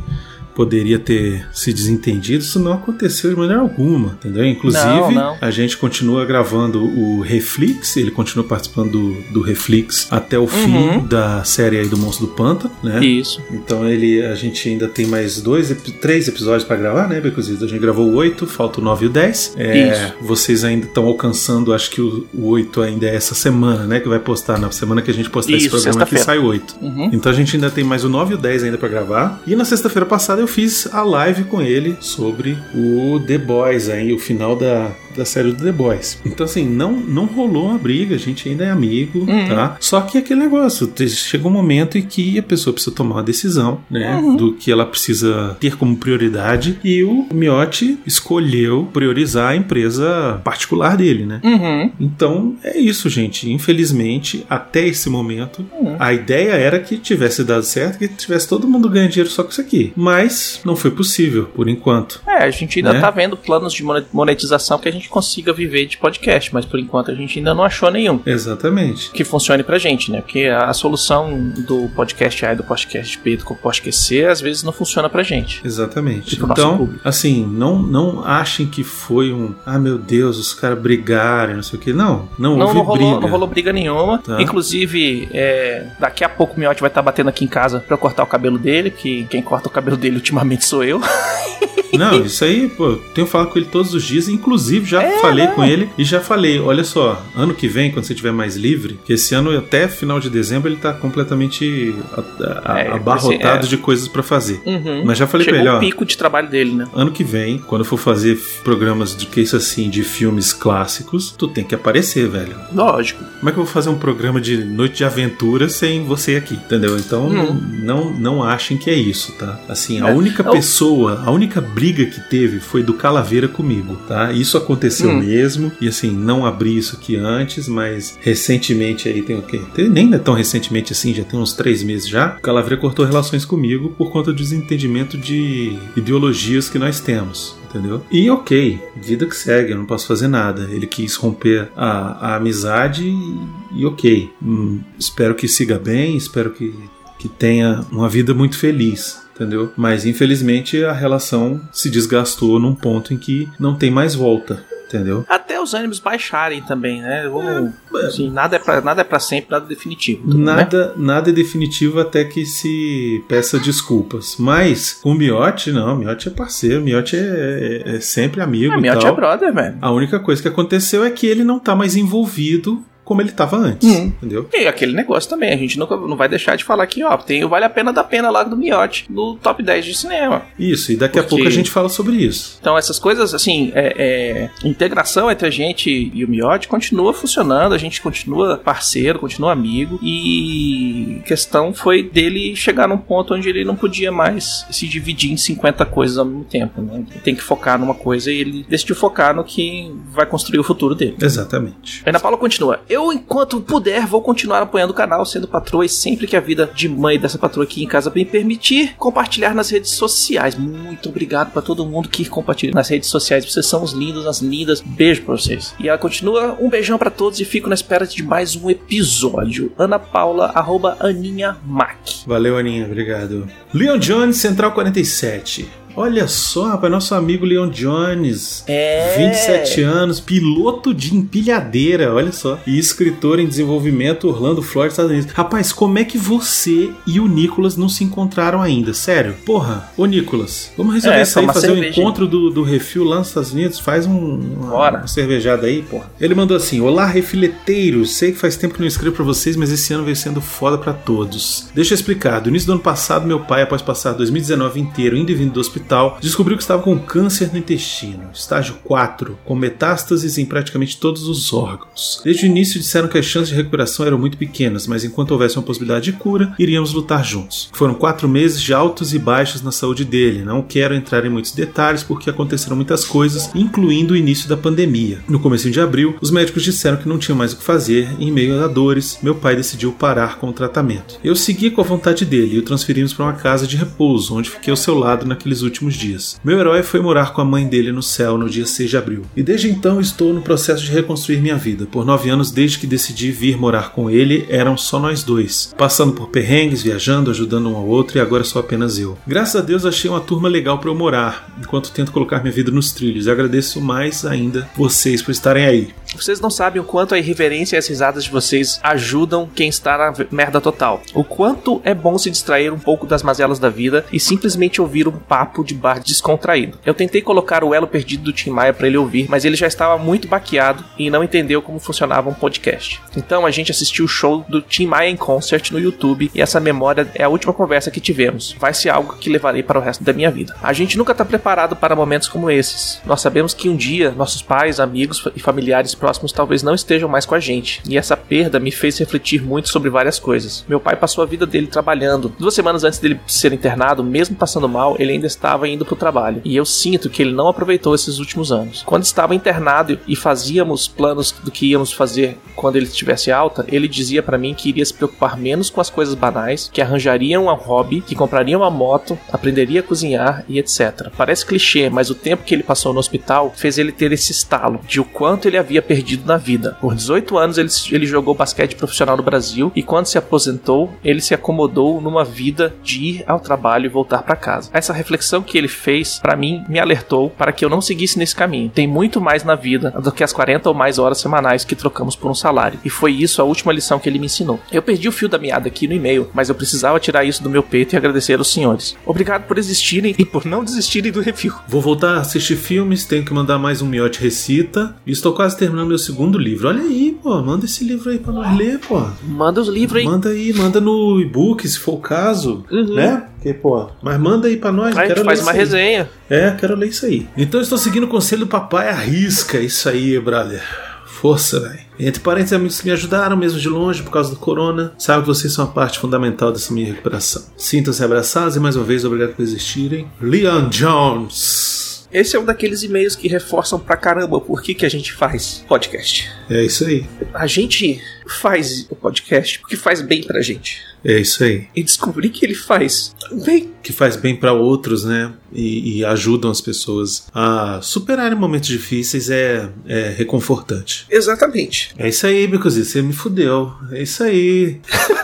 Speaker 1: poderia ter se desentendido, isso não aconteceu de maneira alguma, entendeu? Inclusive,
Speaker 2: Não, não.
Speaker 1: a gente continua gravando o Reflex, ele continua participando do, do Reflex até o fim
Speaker 2: Uhum.
Speaker 1: da série aí do Monstro do Pântano, né?
Speaker 2: Isso.
Speaker 1: Então ele, a gente ainda tem mais dois, três episódios pra gravar, né, Becozito? A gente gravou o 8, falta o 9 e o 10. É,
Speaker 2: Isso.
Speaker 1: vocês ainda estão alcançando, acho que o, o 8 ainda é essa semana, né? Que vai postar, na semana que a gente postar esse
Speaker 2: Isso,
Speaker 1: programa aqui sai o 8.
Speaker 2: Uhum.
Speaker 1: Então a gente ainda tem mais o 9 e o 10 ainda pra gravar. E na sexta-feira passada eu fiz a live com ele sobre o The Boys, aí, o final da, da série do The Boys. Então, assim, não, não rolou uma briga, a gente ainda é amigo,
Speaker 2: Uhum.
Speaker 1: tá? Só que aquele negócio, chega um momento em que a pessoa precisa tomar uma decisão, né?
Speaker 2: Uhum.
Speaker 1: Do que ela precisa ter como prioridade. E o Miotti escolheu priorizar a empresa particular dele, né?
Speaker 2: Uhum.
Speaker 1: Então é isso, gente. Infelizmente, até esse momento,
Speaker 2: Uhum.
Speaker 1: a ideia era que tivesse dado certo, que tivesse todo mundo ganhando dinheiro só com isso aqui. Mas não foi possível, por enquanto.
Speaker 2: É, a gente ainda
Speaker 1: Né?
Speaker 2: tá vendo planos de monet- monetização que a gente consiga viver de podcast, mas por enquanto a gente ainda não achou nenhum.
Speaker 1: Exatamente.
Speaker 2: que funcione pra gente, né? Porque a solução do podcast A e do podcast B do podcast C às vezes não funciona pra gente.
Speaker 1: Exatamente.
Speaker 2: Pro
Speaker 1: Então, assim, não, não achem que foi um. Ah, meu Deus, os caras brigaram, não sei o que. Não, não,
Speaker 2: Não,
Speaker 1: houve
Speaker 2: não, rolou,
Speaker 1: briga.
Speaker 2: não rolou briga nenhuma.
Speaker 1: Tá.
Speaker 2: Inclusive, é, daqui a pouco o Miotti vai estar batendo aqui em casa pra eu cortar o cabelo dele, que quem corta o cabelo dele ultimamente sou eu.
Speaker 1: Não, isso aí, pô, eu tenho falado com ele todos os dias, inclusive já
Speaker 2: É,
Speaker 1: falei
Speaker 2: não.
Speaker 1: com ele e já falei, olha só, ano que vem, quando você tiver mais livre, que esse ano até final de dezembro ele tá completamente a- a-
Speaker 2: É,
Speaker 1: abarrotado
Speaker 2: assim, é.
Speaker 1: de coisas pra fazer.
Speaker 2: Uhum.
Speaker 1: Mas já falei
Speaker 2: Chegou
Speaker 1: pra ele,
Speaker 2: o
Speaker 1: ó,
Speaker 2: pico de trabalho dele, né?
Speaker 1: ano que vem, quando eu for fazer programas de que isso assim, de filmes clássicos, tu tem que aparecer, velho.
Speaker 2: Lógico.
Speaker 1: Como é que eu vou fazer um programa de noite de aventura sem você aqui, entendeu? Então
Speaker 2: Hum.
Speaker 1: não não achem que é isso, tá? Assim, a
Speaker 2: É.
Speaker 1: única
Speaker 2: Eu-
Speaker 1: pessoa, a única briga que teve foi do Calaveira comigo, tá? Isso aconteceu
Speaker 2: Hum.
Speaker 1: mesmo e assim, não abri isso aqui antes, mas recentemente aí tem o quê? Tem- Nem é tão recentemente assim, já tem uns três meses já. O Calaveira cortou relações comigo por conta do desentendimento de ideologias que nós temos entendeu? E ok, vida que segue, eu não posso fazer nada. Ele quis romper a, a amizade e, e ok. Hum, espero que siga bem, espero que, que tenha uma vida muito feliz. Entendeu? Mas infelizmente a relação se desgastou num ponto em que não tem mais volta. Entendeu?
Speaker 2: Até os ânimos baixarem também, né? Vamos, assim, nada é pra, nada é pra sempre, nada é definitivo. né?
Speaker 1: Nada, nada é definitivo até que se peça desculpas. Mas com o Miotti, não, o Miotti é parceiro, o Miotti é, é- é sempre amigo
Speaker 2: Ah, Miotti é brother, velho.
Speaker 1: A única coisa que aconteceu é que ele não tá mais envolvido como ele tava antes,
Speaker 2: Hum.
Speaker 1: entendeu?
Speaker 2: E aquele negócio também, a gente nunca, não vai deixar de falar que, ó, tem o Vale a Pena da Pena lá do Miotti, no top 10 de cinema.
Speaker 1: Isso, e daqui a
Speaker 2: Porque-
Speaker 1: pouco a gente fala sobre isso.
Speaker 2: Então essas coisas, assim, é, é, integração entre a gente e o Miotti continua funcionando, a gente continua parceiro, continua amigo, e a questão foi dele chegar num ponto onde ele não podia mais se dividir em 50 coisas ao mesmo tempo, né? Ele tem que focar numa coisa e ele decidiu focar no que vai construir o futuro dele.
Speaker 1: Exatamente.
Speaker 2: Ana Paula continua. Eu Eu, enquanto puder, vou continuar apoiando o canal, sendo patroa e sempre que a vida de mãe dessa patroa aqui em casa me permitir, compartilhar nas redes sociais. Muito obrigado para todo mundo que compartilha nas redes sociais. Vocês são os lindos, as lindas. Beijo pra vocês. E ela continua, um beijão para todos e fico na espera de mais um episódio. Ana Paula, arroba Aninha Mac.
Speaker 1: Valeu, Aninha, obrigado. Leon Jones, Central 47. Olha só, rapaz, nosso amigo Leon Jones.
Speaker 2: É.
Speaker 1: 27 anos, piloto de empilhadeira, olha só. E escritor em desenvolvimento Orlando, Florida, Estados Unidos. Rapaz, como é que você e o Nicolas não se encontraram ainda? Sério? Porra, ô Nicolas, vamos resolver
Speaker 2: É,
Speaker 1: isso aí, fazer o
Speaker 2: cerveja.
Speaker 1: encontro do, do refil lá nos Estados Unidos? Faz um, uma,
Speaker 2: Bora.
Speaker 1: uma cervejada aí, porra. Ele mandou assim: Olá, refileteiros. Sei que faz tempo que não escrevo pra vocês, mas esse ano veio sendo foda pra todos. Deixa eu explicar. Do início do ano passado, meu pai, após passar 2019 inteiro indo e vindo do hospital, descobriu que estava com câncer no intestino, estágio 4, com metástases em praticamente todos os órgãos. Desde o início disseram que as chances de recuperação eram muito pequenas, mas enquanto houvesse uma possibilidade de cura, iríamos lutar juntos. Foram quatro meses de altos e baixos na saúde dele. Não quero entrar em muitos detalhes porque aconteceram muitas coisas, incluindo o início da pandemia. No começo de abril, os médicos disseram que não tinham mais o que fazer e, em meio a dores, meu pai decidiu parar com o tratamento. Eu segui com a vontade dele e o transferimos para uma casa de repouso, onde fiquei ao seu lado naqueles últimos dias. Meu herói foi morar com a mãe dele no céu no dia 6 de abril. E desde então estou no processo de reconstruir minha vida. Por nove anos, desde que decidi vir morar com ele, eram só nós dois. Passando por perrengues, viajando, ajudando um ao outro e agora sou apenas eu. Graças a Deus achei uma turma legal para eu morar, enquanto tento colocar minha vida nos trilhos. E agradeço mais ainda vocês por estarem aí.
Speaker 2: Vocês não sabem o quanto a irreverência e as risadas de vocês ajudam quem está na merda total. O quanto é bom se distrair um pouco das mazelas da vida e simplesmente ouvir um papo de bar descontraído. Eu tentei colocar o elo perdido do Tim Maia para ele ouvir, mas ele já estava muito baqueado e não entendeu como funcionava um podcast. Então a gente assistiu o show do Tim Maia em concert no YouTube e essa memória é a última conversa que tivemos. Vai ser algo que levarei para o resto da minha vida. A gente nunca está preparado para momentos como esses. Nós sabemos que um dia nossos pais, amigos e familiares próximos talvez não estejam mais com a gente. E essa perda me fez refletir muito sobre várias coisas. Meu pai passou a vida dele trabalhando. Duas semanas antes dele ser internado, mesmo passando mal, ele ainda estava indo para o trabalho. E eu sinto que ele não aproveitou esses últimos anos. Quando estava internado e fazíamos planos do que íamos fazer quando ele estivesse alta, ele dizia para mim que iria se preocupar menos com as coisas banais, que arranjaria um hobby, que compraria uma moto, aprenderia a cozinhar e etc. Parece clichê, mas o tempo que ele passou no hospital fez ele ter esse estalo de o quanto ele havia perdido na vida. Por 18 anos ele, ele jogou basquete profissional no Brasil e quando se aposentou, ele se acomodou numa vida de ir ao trabalho e voltar para casa. Essa reflexão que ele fez, para mim, me alertou para que eu não seguisse nesse caminho. Tem muito mais na vida do que as 40 ou mais horas semanais que trocamos por um salário. E foi isso a última lição que ele me ensinou. Eu perdi o fio da meada aqui no e-mail, mas eu precisava tirar isso do meu peito e agradecer aos senhores. Obrigado por existirem e por não desistirem do review.
Speaker 1: Vou voltar a assistir filmes, tenho que mandar mais um miote recita. E estou quase terminando meu segundo livro. Olha aí, pô, manda esse livro aí pra nós ler, pô.
Speaker 2: Manda os livros aí.
Speaker 1: Manda aí, manda no e-book, se for o caso,
Speaker 2: Uhum.
Speaker 1: né? Porque, pô, mas manda aí pra nós, quero
Speaker 2: faz uma
Speaker 1: aí.
Speaker 2: resenha.
Speaker 1: É, quero ler isso aí. Então estou seguindo o conselho do papai arrisca. Isso aí, brother. Força, velho. Entre parentes, amigos que me ajudaram mesmo de longe por causa do corona, sabe que vocês são a parte fundamental dessa minha recuperação. Sintam-se abraçados e mais uma vez, obrigado por existirem. Leon Jones.
Speaker 2: Esse é um daqueles e-mails que reforçam pra caramba por que, que a gente faz podcast.
Speaker 1: É isso aí.
Speaker 2: A gente faz o podcast porque faz bem pra gente.
Speaker 1: É isso aí.
Speaker 2: E descobrir que ele faz bem.
Speaker 1: Que faz bem para outros, né? E, e ajudam as pessoas a superarem momentos difíceis é, é reconfortante.
Speaker 2: Exatamente.
Speaker 1: É isso aí, Bicozinho. Você me fudeu. É isso aí.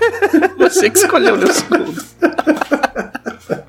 Speaker 2: Você que escolheu o meu segundo.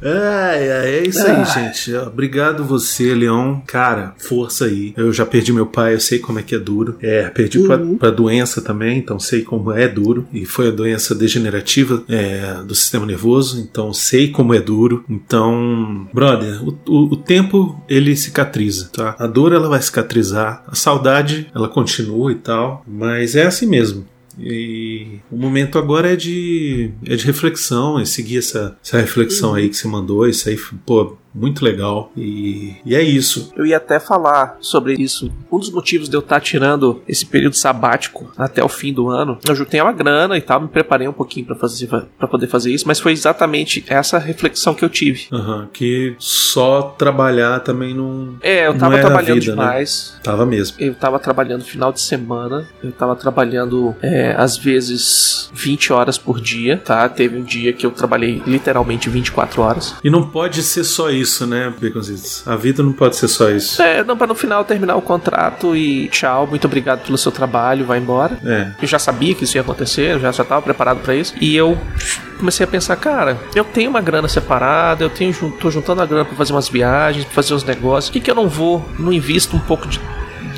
Speaker 1: Ai, ai, é isso aí, gente. Obrigado você, Leão. Cara, força aí. Eu já perdi meu pai, eu sei como é que é duro. É, perdi pra, pra doença também, então sei como é duro. E foi a doença degenerativa é, do sistema nervoso, então sei como é duro. Então, brother, o, o, o tempo ele cicatriza, tá? A dor ela vai cicatrizar, a saudade ela continua e tal, mas é assim mesmo. E o momento agora é de, é de reflexão, é seguir essa, essa reflexão aí que você mandou. Isso aí, pô, muito legal. E, e é isso.
Speaker 2: Eu ia até falar sobre isso. Um dos motivos de eu estar tirando esse período sabático até o fim do ano, eu juntei uma grana e tal, me preparei um pouquinho para fazer para poder fazer isso, mas foi exatamente essa reflexão que eu tive.
Speaker 1: Aham, que só trabalhar também não.
Speaker 2: É, eu tava trabalhando
Speaker 1: vida, né?
Speaker 2: demais.
Speaker 1: Tava mesmo.
Speaker 2: Eu tava trabalhando final de semana, eu tava trabalhando é, às vezes 20 horas por dia, tá? Teve um dia que eu trabalhei literalmente 24 horas.
Speaker 1: E não pode ser só isso, né, Baconzitos? A vida não pode ser só isso.
Speaker 2: É, não, pra no final terminar o contrato e tchau, muito obrigado pelo seu trabalho, vai embora.
Speaker 1: É.
Speaker 2: Eu já sabia que isso ia acontecer, eu já já estava preparado para isso. E eu comecei a pensar, cara, eu tenho uma grana separada, eu tenho tô juntando a grana para fazer umas viagens, pra fazer uns negócios. Por que, que eu não vou, não invisto um pouco de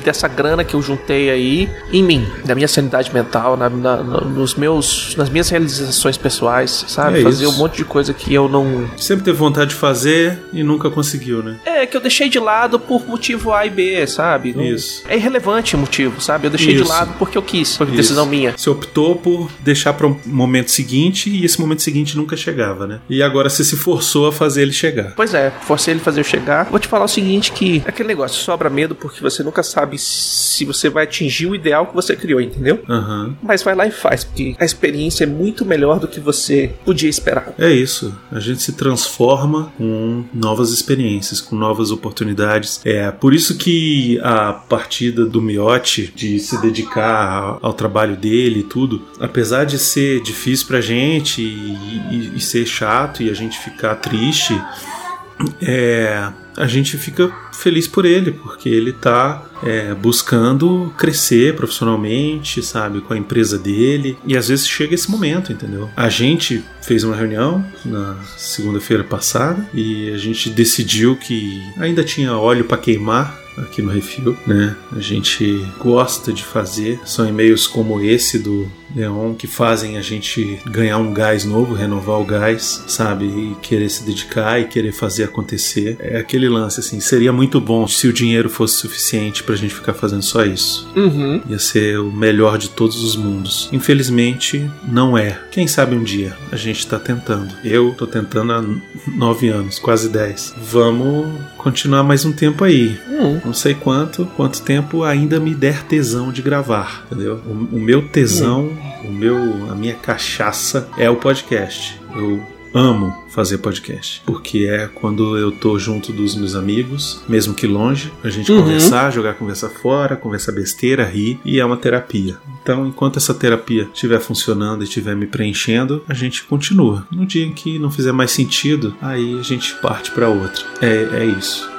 Speaker 2: dessa grana que eu juntei aí em mim, na minha sanidade mental, na, na- nos meus, nas minhas realizações pessoais, sabe?
Speaker 1: É
Speaker 2: fazer
Speaker 1: isso.
Speaker 2: um monte de coisa que eu não
Speaker 1: Sempre teve vontade de fazer e nunca conseguiu, né?
Speaker 2: é, que eu deixei de lado por motivo A e B, sabe?
Speaker 1: Isso.
Speaker 2: É irrelevante o motivo, sabe? Eu deixei de
Speaker 1: Isso.
Speaker 2: lado porque eu quis, foi decisão minha.
Speaker 1: Você optou por deixar para um momento seguinte e esse momento seguinte nunca chegava, né? E agora você se forçou a fazer ele chegar.
Speaker 2: Pois é, forcei ele fazer eu chegar. Vou te falar o seguinte: que aquele negócio sobra medo porque você nunca sabe se você vai atingir o ideal que você criou, entendeu?
Speaker 1: Aham.
Speaker 2: Mas vai lá e faz, porque a experiência é muito melhor do que você podia esperar.
Speaker 1: É isso. A gente se transforma com novas experiências, com novas oportunidades. É por isso que a partida do Miotti de se dedicar ao trabalho dele e tudo, apesar de ser difícil pra gente e, e- e ser chato e a gente ficar triste, é, a gente fica feliz por ele, porque ele tá é, buscando crescer profissionalmente, sabe, com a empresa dele. E às vezes chega esse momento, entendeu? A gente fez uma reunião na segunda-feira passada e a gente decidiu que ainda tinha óleo para queimar aqui no Refil, né? A gente gosta de fazer, são e-mails como esse do Leon que fazem a gente ganhar um gás novo, renovar o gás, sabe? E querer se dedicar e querer fazer acontecer. É aquele lance assim, seria muito bom se o dinheiro fosse suficiente pra gente ficar fazendo só isso.
Speaker 2: Uhum.
Speaker 1: Ia ser o melhor de todos os mundos. Infelizmente, não é. Quem sabe um dia a gente tá tentando. Eu tô tentando há nove anos, quase dez. Vamos continuar mais um tempo aí.
Speaker 2: Hum.
Speaker 1: Não sei quanto, quanto tempo ainda me der tesão de gravar, entendeu? O, o meu tesão, o meu, a minha cachaça é o podcast. Eu amo fazer podcast, porque é quando eu tô junto dos meus amigos, mesmo que longe, a gente
Speaker 2: Uhum.
Speaker 1: conversar, jogar conversa fora, conversar besteira, rir, e é uma terapia. Então, enquanto essa terapia estiver funcionando e estiver me preenchendo, a gente continua. No dia em que não fizer mais sentido, aí a gente parte para outra. É, é isso.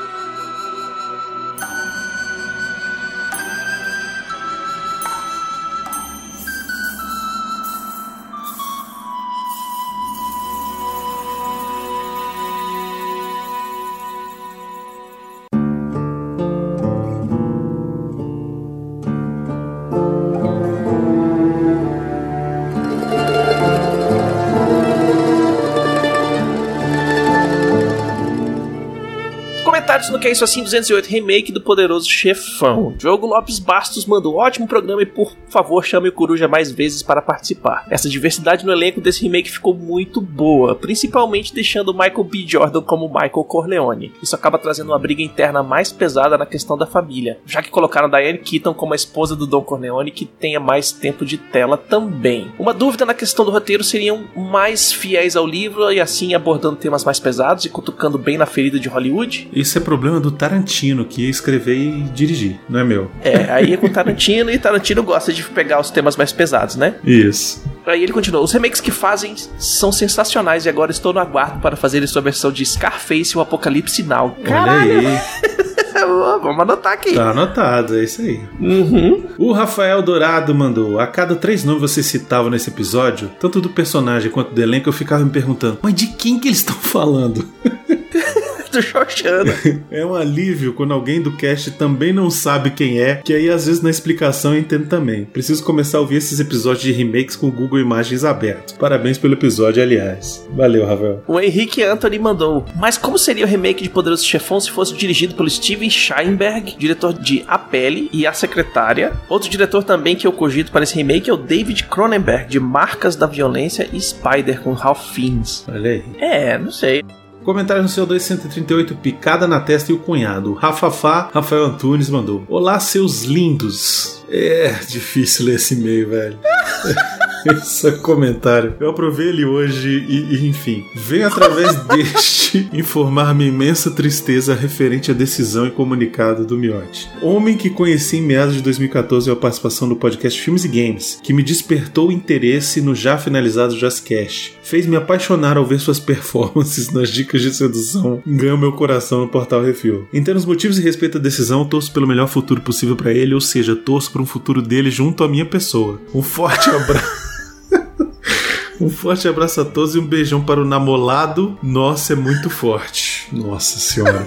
Speaker 2: Que É Isso Assim 208 Remake do Poderoso Chefão. Diogo Lopes Bastos mandou ótimo programa e por favor chame o Coruja mais vezes para participar. Essa diversidade no elenco desse remake ficou muito boa, principalmente deixando Michael B. Jordan como Michael Corleone. Isso acaba trazendo uma briga interna mais pesada na questão da família, já que colocaram Diane Keaton como a esposa do Don Corleone que tenha mais tempo de tela também. Uma dúvida na questão do roteiro seriam mais fiéis ao livro e assim abordando temas mais pesados e cutucando bem na ferida de Hollywood?
Speaker 1: Isso é problema do Tarantino, que ia escrever e dirigir, não é meu.
Speaker 2: É, aí é com Tarantino e Tarantino gosta de pegar os temas mais pesados, né?
Speaker 1: Isso.
Speaker 2: Aí ele continua: os remakes que fazem são sensacionais e agora estou no aguardo para fazer sua versão de Scarface e o Apocalipse Now.
Speaker 1: Olha aí.
Speaker 2: Vamos anotar aqui.
Speaker 1: Tá anotado, é isso aí.
Speaker 2: Uhum.
Speaker 1: O Rafael Dourado mandou: A cada três nomes você citava nesse episódio, tanto do personagem quanto do elenco, eu ficava me perguntando: Mas de quem que eles estão falando?
Speaker 2: Do Xoxana.
Speaker 1: É um alívio quando alguém do cast também não sabe quem é, que aí às vezes na explicação eu entendo também. Preciso começar a ouvir esses episódios de remakes com o Google Imagens aberto. Parabéns pelo episódio, aliás. Valeu, Rafael.
Speaker 2: O Henrique Anthony mandou. Mas como seria o remake de Poderoso Chefão se fosse dirigido pelo Steven Scheinberg, diretor de A Pele e A Secretária? Outro diretor também que eu cogito para esse remake é o David Cronenberg, de Marcas da Violência e Spider, com Ralph Fiennes.
Speaker 1: Olha aí.
Speaker 2: É, não sei.
Speaker 1: Comentário no CO2 138, picada na testa e o cunhado. Rafafá, Rafael Antunes mandou. Olá, seus lindos. É difícil ler esse e-mail, velho. Esse é comentário. Eu aprovei ele hoje e, e enfim. Venho através deste informar minha imensa tristeza referente à decisão e comunicado do Miotti. Homem que conheci em meados de 2014 a participação no podcast Filmes e Games, que me despertou interesse no já finalizado Jazzcast. Fez me apaixonar ao ver suas performances nas dicas de sedução. Ganhou meu coração no portal Refil. Em termos motivos e respeito à decisão, torço pelo melhor futuro possível para ele, ou seja, torço para um futuro dele junto à minha pessoa. Um forte abraço. Um forte abraço a todos e um beijão para o namorado. Nossa, é muito forte. Nossa senhora.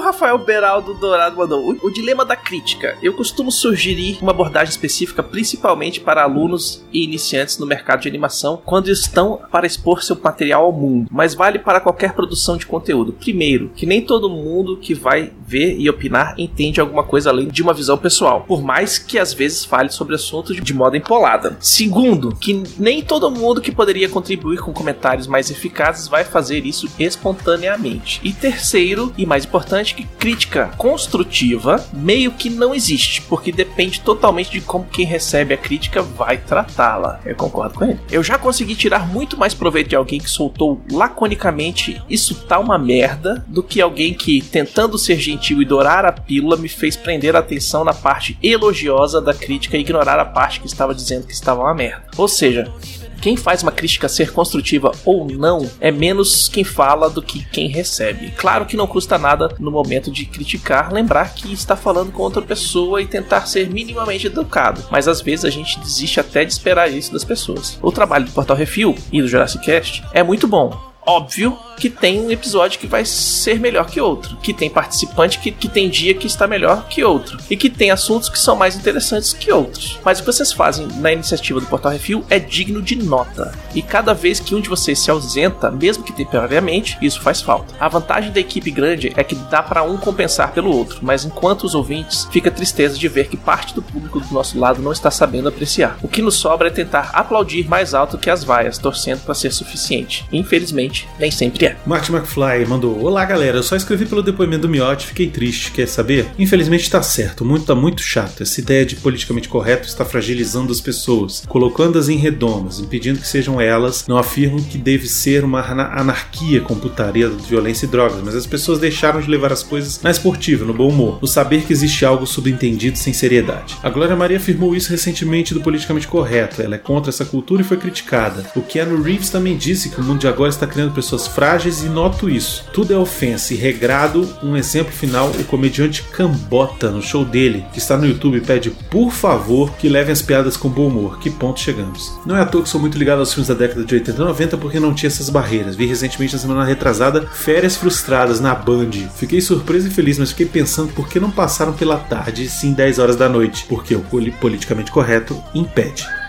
Speaker 2: Rafael Beraldo Dourado mandou o, o, dilema da crítica. Eu costumo sugerir uma abordagem específica principalmente para alunos e iniciantes no mercado de animação quando estão para expor seu material ao mundo, mas vale para qualquer produção de conteúdo. Primeiro, que nem todo mundo que vai ver e opinar entende alguma coisa além de uma visão pessoal, por mais que às vezes fale sobre assuntos de modo empolada. Segundo, que nem todo mundo que poderia contribuir com comentários mais eficazes vai fazer isso espontaneamente. E terceiro, e mais importante, que crítica construtiva meio que não existe, porque depende totalmente de como quem recebe a crítica vai tratá-la. Eu concordo com ele. Eu já consegui tirar muito mais proveito de alguém que soltou laconicamente isso tá uma merda do que alguém que, tentando ser gentil e dourar a pílula, me fez prender a atenção na parte elogiosa da crítica e ignorar a parte que estava dizendo que estava uma merda. Ou seja, quem faz uma crítica ser construtiva ou não é menos quem fala do que quem recebe. Claro que não custa nada no momento de criticar lembrar que está falando com outra pessoa e tentar ser minimamente educado, mas às vezes a gente desiste até de esperar isso das pessoas. O trabalho do Portal Refil e do Jurassic Cast é muito bom, óbvio que tem um episódio que vai ser melhor que outro, que tem participante que, que tem dia que está melhor que outro, e que tem assuntos que são mais interessantes que outros. Mas o que vocês fazem na iniciativa do Portal Refil é digno de nota. E cada vez que um de vocês se ausenta, mesmo que temporariamente, isso faz falta. A vantagem da equipe grande é que dá para um compensar pelo outro, mas enquanto os ouvintes, fica tristeza de ver que parte do público do nosso lado não está sabendo apreciar. O que nos sobra é tentar aplaudir mais alto que as vaias, torcendo para ser suficiente. Infelizmente, nem sempre é.
Speaker 1: Martin McFly mandou: Olá galera, eu só escrevi pelo depoimento do Miotti, fiquei triste, quer saber? Infelizmente tá certo, o mundo tá muito chato. Essa ideia de politicamente correto está fragilizando as pessoas, colocando-as em redomas, impedindo que sejam elas. Não afirmo que deve ser uma anarquia com putaria, violência e drogas, mas as pessoas deixaram de levar as coisas na esportiva, no bom humor, no saber que existe algo subentendido sem seriedade. A Glória Maria afirmou isso recentemente do politicamente correto, ela é contra essa cultura e foi criticada. O Keanu Reeves também disse que o mundo de agora está criando pessoas frágeis e noto isso. Tudo é ofensa e regrado. Um exemplo final: o comediante Cambota, no show dele, que está no YouTube, pede por favor que levem as piadas com bom humor. Que ponto chegamos? Não é à toa que sou muito ligado aos filmes da década de 80 e 90 porque não tinha essas barreiras. Vi recentemente na semana retrasada Férias Frustradas na Band. Fiquei surpreso e feliz, mas fiquei pensando por que não passaram pela tarde, sim 10 horas da noite, porque o politicamente correto impede.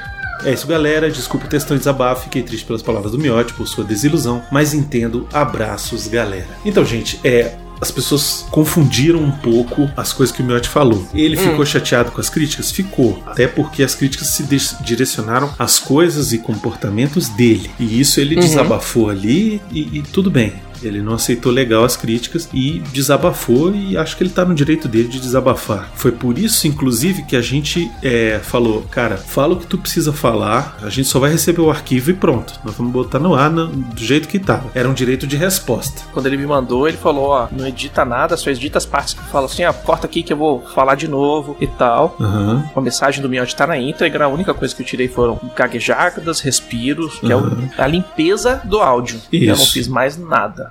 Speaker 1: É isso, galera. Desculpa o textão de desabafo. Fiquei triste pelas palavras do Miotti, por sua desilusão. Mas entendo. Abraços, galera. Então, gente, é as pessoas confundiram um pouco as coisas que o Miotti falou. Ele hum. ficou chateado com as críticas? Ficou. Até porque as críticas se direcionaram às coisas e comportamentos dele. E isso ele uhum. desabafou ali e, e tudo bem. Ele não aceitou legal as críticas e desabafou, e acho que ele tá no direito dele de desabafar. Foi por isso, inclusive, que a gente é, falou: cara, fala o que tu precisa falar, a gente só vai receber o arquivo e pronto. Nós vamos botar no ar no, do jeito que tá. Era um direito de resposta.
Speaker 2: Quando ele me mandou, ele falou: ó, não edita nada, só edita as partes que falam assim: ó, corta aqui que eu vou falar de novo e tal.
Speaker 1: Uhum.
Speaker 2: A mensagem do Miotti tá na íntegra, a única coisa que eu tirei foram gaguejadas, respiros, que uhum. é a limpeza do áudio. Isso. Eu não fiz mais nada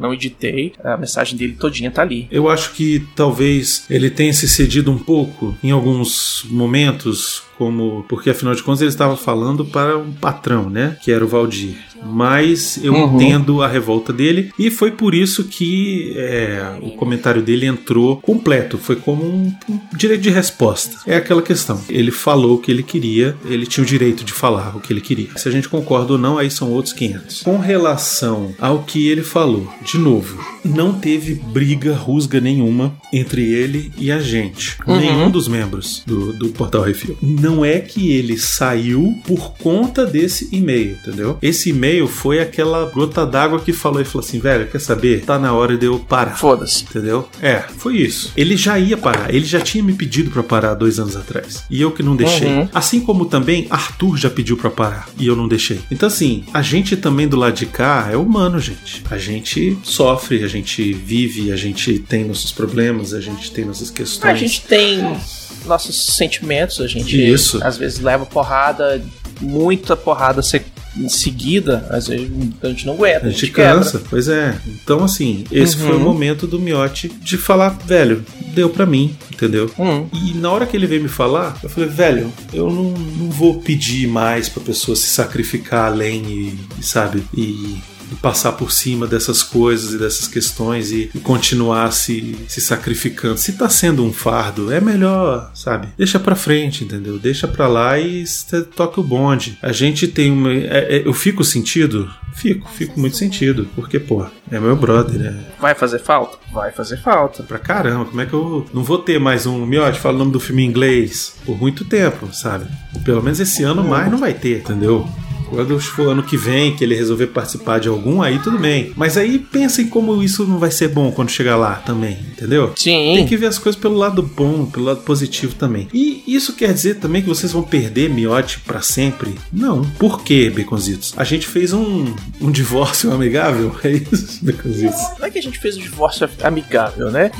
Speaker 2: não editei, a mensagem dele todinha tá ali.
Speaker 1: Eu acho que talvez ele tenha se cedido um pouco em alguns momentos como porque afinal de contas ele estava falando para um patrão, né, que era o Valdir. Mas eu uhum. entendo a revolta dele e foi por isso que é, o comentário dele entrou completo, foi como um, um, direito de resposta. É aquela questão. Ele falou o que ele queria, ele tinha o direito de falar o que ele queria. Se a gente concorda ou não, aí são outros 500. Com relação ao que ele falou de novo, não teve briga, rusga nenhuma entre ele e a gente.
Speaker 2: Uhum.
Speaker 1: Nenhum dos membros do, do Portal Refil. Não é que ele saiu por conta desse e-mail, entendeu? Esse e-mail foi aquela gota d'água que falou e falou assim, velho, quer saber? Tá na hora de eu parar.
Speaker 2: Foda-se.
Speaker 1: Entendeu? É, foi isso. Ele já ia parar, ele já tinha me pedido pra parar dois anos atrás. E eu que não deixei.
Speaker 2: Uhum.
Speaker 1: Assim como também Arthur já pediu pra parar e eu não deixei. Então, assim, a gente também do lado de cá é humano, gente. A gente sofre, a gente vive, a gente tem nossos problemas, a gente tem nossas questões.
Speaker 2: A gente tem nossos sentimentos, a gente
Speaker 1: Isso.
Speaker 2: às vezes leva porrada, muita porrada em seguida, às vezes a gente não aguenta,
Speaker 1: A gente cansa, pois é. Então, assim, esse
Speaker 2: Uhum.
Speaker 1: foi o momento do Miotti de falar, velho, deu pra mim, entendeu?
Speaker 2: Hum.
Speaker 1: E na hora que ele veio me falar, eu falei, velho, eu não, não vou pedir mais pra pessoa se sacrificar além e, sabe, e, e passar por cima dessas coisas e dessas questões e, e continuar se, se sacrificando. Se tá sendo um fardo, é melhor, sabe? Deixa pra frente, entendeu? Deixa pra lá e cê toca o bonde. A gente tem uma. é- é- eu fico sentido? Fico, fico muito sentido. Porque, pô, é meu brother, né?
Speaker 2: Vai fazer falta? Vai fazer falta.
Speaker 1: Pra caramba, como é que eu não vou ter mais um Miotti, fala o nome do filme em inglês por muito tempo, sabe? Pelo menos esse ano mais não vai ter, entendeu? Quando for ano que vem, que ele resolver participar de algum, aí tudo bem. Mas aí pensa em como isso não vai ser bom quando chegar lá também, entendeu?
Speaker 2: Sim.
Speaker 1: Tem que ver as coisas pelo lado bom, pelo lado positivo também. E isso quer dizer também que vocês vão perder miote pra sempre? Não. Por quê, Baconzitos? A gente fez um, um divórcio amigável? É isso, Baconzitos?
Speaker 2: Não é que a gente fez um divórcio amigável, né?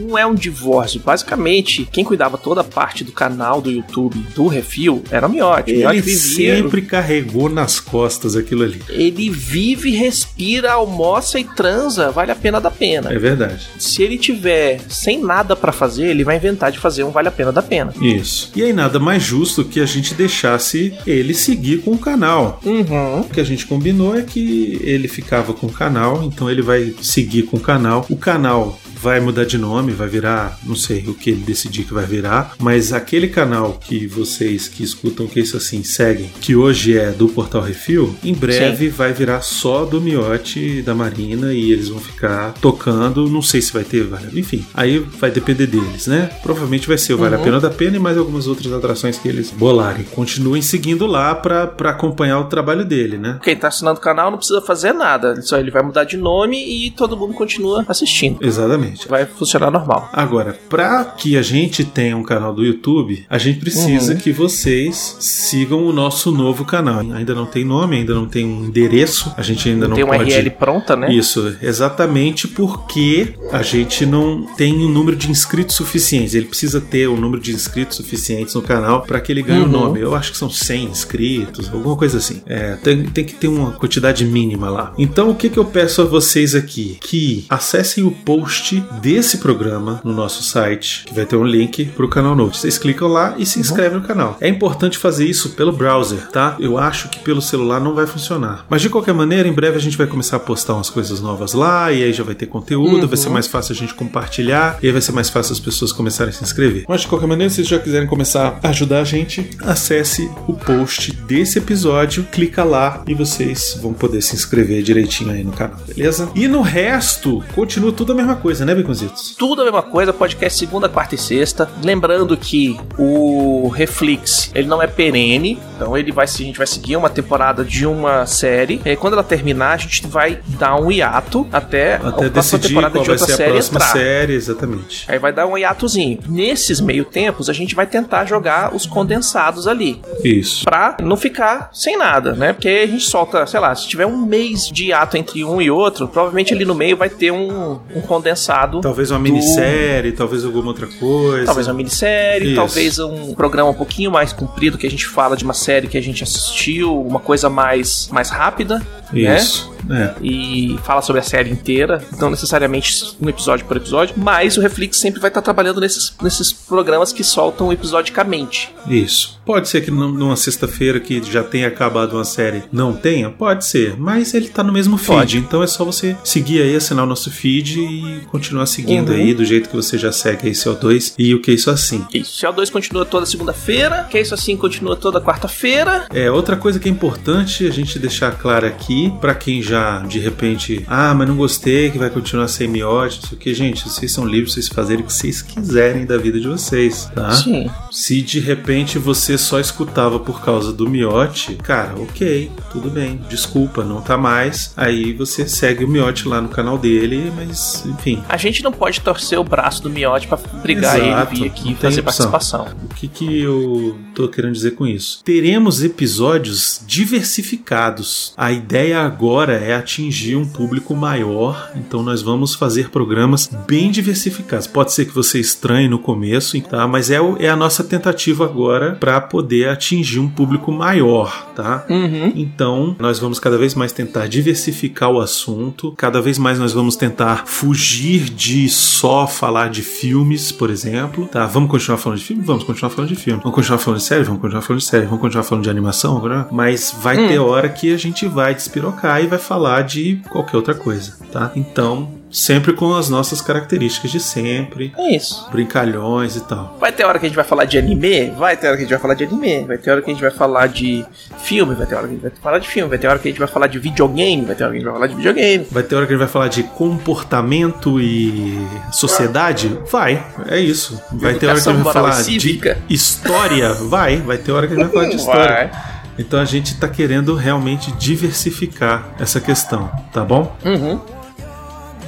Speaker 2: Não é um divórcio. Basicamente, quem cuidava toda a parte do canal do YouTube do Refil era o Miotti
Speaker 1: Ele
Speaker 2: vivia.
Speaker 1: sempre carregou nas costas aquilo ali.
Speaker 2: Ele vive, respira, almoça e transa. Vale a pena da pena.
Speaker 1: É verdade.
Speaker 2: Se ele tiver sem nada pra fazer, ele vai inventar de fazer um vale a pena da pena.
Speaker 1: Isso. E aí nada mais justo que a gente deixasse ele seguir com o canal.
Speaker 2: Uhum.
Speaker 1: O que a gente combinou é que ele ficava com o canal, então ele vai seguir com o canal. O canal vai mudar de nome, vai virar, não sei o que ele decidir que vai virar, mas aquele canal que vocês que escutam que isso assim seguem, que hoje é do Portal Refil, em breve vai virar só do Miote da Marina e eles vão ficar tocando, não sei se vai ter, enfim, aí vai depender deles, né? Provavelmente vai ser o Vale a Pena da Pena e mais algumas outras atrações que eles bolarem. Continuem seguindo lá pra pra acompanhar o trabalho dele, né?
Speaker 2: Quem tá assinando o canal não precisa fazer nada. Só ele vai mudar de nome e todo mundo continua assistindo.
Speaker 1: Exatamente.
Speaker 2: Vai funcionar normal.
Speaker 1: Agora, para que a gente tenha um canal do YouTube, a gente precisa
Speaker 2: Uhum.
Speaker 1: que vocês sigam o nosso novo canal. Ainda não tem nome, ainda não tem um endereço, a gente ainda não,
Speaker 2: Tem uma
Speaker 1: pode.
Speaker 2: RL pronta, né?
Speaker 1: Isso, exatamente porque a gente não tem um número de inscritos suficientes. Ele precisa ter um número de inscritos suficientes no canal para que ele ganhe o
Speaker 2: Uhum.
Speaker 1: nome. Eu acho que são 100 inscritos, alguma coisa assim. É, tem, tem que ter uma quantidade mínima lá. Então, o que, que eu peço a vocês aqui? Que acessem o post desse programa no nosso site, que vai ter um link pro canal novo. Vocês clicam lá e se inscrevem no canal. É importante fazer isso pelo browser, tá? Eu acho que pelo celular não vai funcionar. Mas de qualquer maneira, em breve a gente vai começar a postar umas coisas novas lá, e aí já vai ter conteúdo, vai ser mais fácil a gente compartilhar, e aí vai ser mais fácil as pessoas começarem a se inscrever. Mas de qualquer maneira, se vocês já quiserem começar a ajudar a gente, acesse o post desse episódio, clica lá e vocês vão poder se inscrever direitinho aí no canal, beleza? E no resto, continua tudo a mesma coisa, né, Baconzitos?
Speaker 2: Tudo a mesma coisa, podcast segunda, quarta e sexta. Lembrando que o Reflex, ele não é perene, então ele vai, a gente vai seguir uma temporada de uma série. E quando ela terminar, a gente vai dar um hiato até,
Speaker 1: Até
Speaker 2: a próxima temporada de outra série entrar.
Speaker 1: série, exatamente.
Speaker 2: Aí vai dar um hiatozinho. Nesses meio tempos, a gente vai tentar jogar os condensados ali.
Speaker 1: Isso.
Speaker 2: Pra não ficar sem nada, né? Porque a gente solta, sei lá, se tiver um mês de hiato entre um e outro, provavelmente ali no meio vai ter um, um condensado.
Speaker 1: Talvez uma
Speaker 2: do-
Speaker 1: minissérie, talvez alguma outra coisa.
Speaker 2: Talvez uma minissérie,
Speaker 1: Isso.
Speaker 2: talvez um programa um pouquinho mais comprido que a gente fala de uma série que a gente assistiu, uma coisa mais, mais rápida, né?
Speaker 1: Isso. É.
Speaker 2: E fala sobre a série inteira, não necessariamente um episódio por episódio, mas o Reflex sempre vai estar trabalhando nesses, nesses programas que soltam episodicamente.
Speaker 1: Isso. Pode ser que num- numa sexta-feira que já tenha acabado uma série não tenha, pode ser, mas ele tá no mesmo feed,
Speaker 2: Pode.
Speaker 1: então é só você seguir aí, assinar o nosso feed e continuar seguindo
Speaker 2: Uhum.
Speaker 1: aí do jeito que você já segue aí CO2 e o que isso assim.
Speaker 2: Isso, CO2 continua toda segunda-feira, que isso assim continua toda quarta-feira.
Speaker 1: É, outra coisa que é importante a gente deixar claro aqui, pra quem já de repente, ah, mas não gostei, que vai continuar sem miote, não sei o que, gente, vocês são livres, vocês fazerem o que vocês quiserem da vida de vocês, tá?
Speaker 2: Sim.
Speaker 1: Se de repente você só escutava por causa do miote, cara, ok, tudo bem, desculpa, não tá mais. Aí você segue o miote lá no canal dele, mas enfim.
Speaker 2: A gente não pode torcer o braço do Miotti pra brigar
Speaker 1: Exato,
Speaker 2: ele vir aqui e fazer
Speaker 1: opção.
Speaker 2: participação.
Speaker 1: O que, que eu tô querendo dizer com isso? Teremos episódios diversificados. A ideia agora é atingir um público maior, então nós vamos fazer programas bem diversificados. Pode ser que você estranhe no começo, tá? Mas é, o- é a nossa tentativa agora para poder atingir um público maior, tá?
Speaker 2: Uhum.
Speaker 1: Então, nós vamos cada vez mais tentar diversificar o assunto, cada vez mais nós vamos tentar fugir de só falar de filmes, por exemplo. Tá, vamos continuar falando de filme? Vamos continuar falando de filme. Vamos continuar falando de série? Vamos continuar falando de série. Vamos continuar falando de animação? Mas vai ter hora que a gente vai despirocar e vai falar de qualquer outra coisa, tá? Então, sempre com as nossas características de sempre,
Speaker 2: É isso.
Speaker 1: brincalhões e tal.
Speaker 2: Vai ter hora que a gente vai falar de anime? Vai ter hora que a gente vai falar de anime. Vai ter hora que a gente vai falar de filme. Vai ter hora que a gente vai falar de filme. Vai ter hora que a gente vai falar de videogame. Vai ter hora que a gente vai falar de videogame.
Speaker 1: Vai ter hora que a gente vai falar de comportamento e sociedade? Vai, é isso. Vai ter hora que a gente vai falar
Speaker 2: e cívica?
Speaker 1: de história? Vai, vai ter hora que a gente vai falar de história. Então a gente tá querendo realmente diversificar essa questão, tá bom?
Speaker 2: Uhum.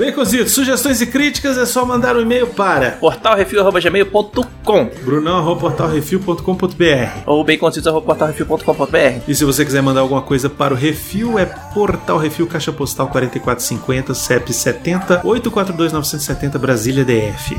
Speaker 1: Baconzitos, sugestões e críticas é só mandar um e-mail para
Speaker 2: portalrefil.gmail.com
Speaker 1: brunão.portalrefil.com.br
Speaker 2: ou baconzitos.portalrefil.com.br
Speaker 1: E se você quiser mandar alguma coisa para o Refil, é Portal Refil, Caixa Postal 4450, CEP 70 842 970 Brasília DF.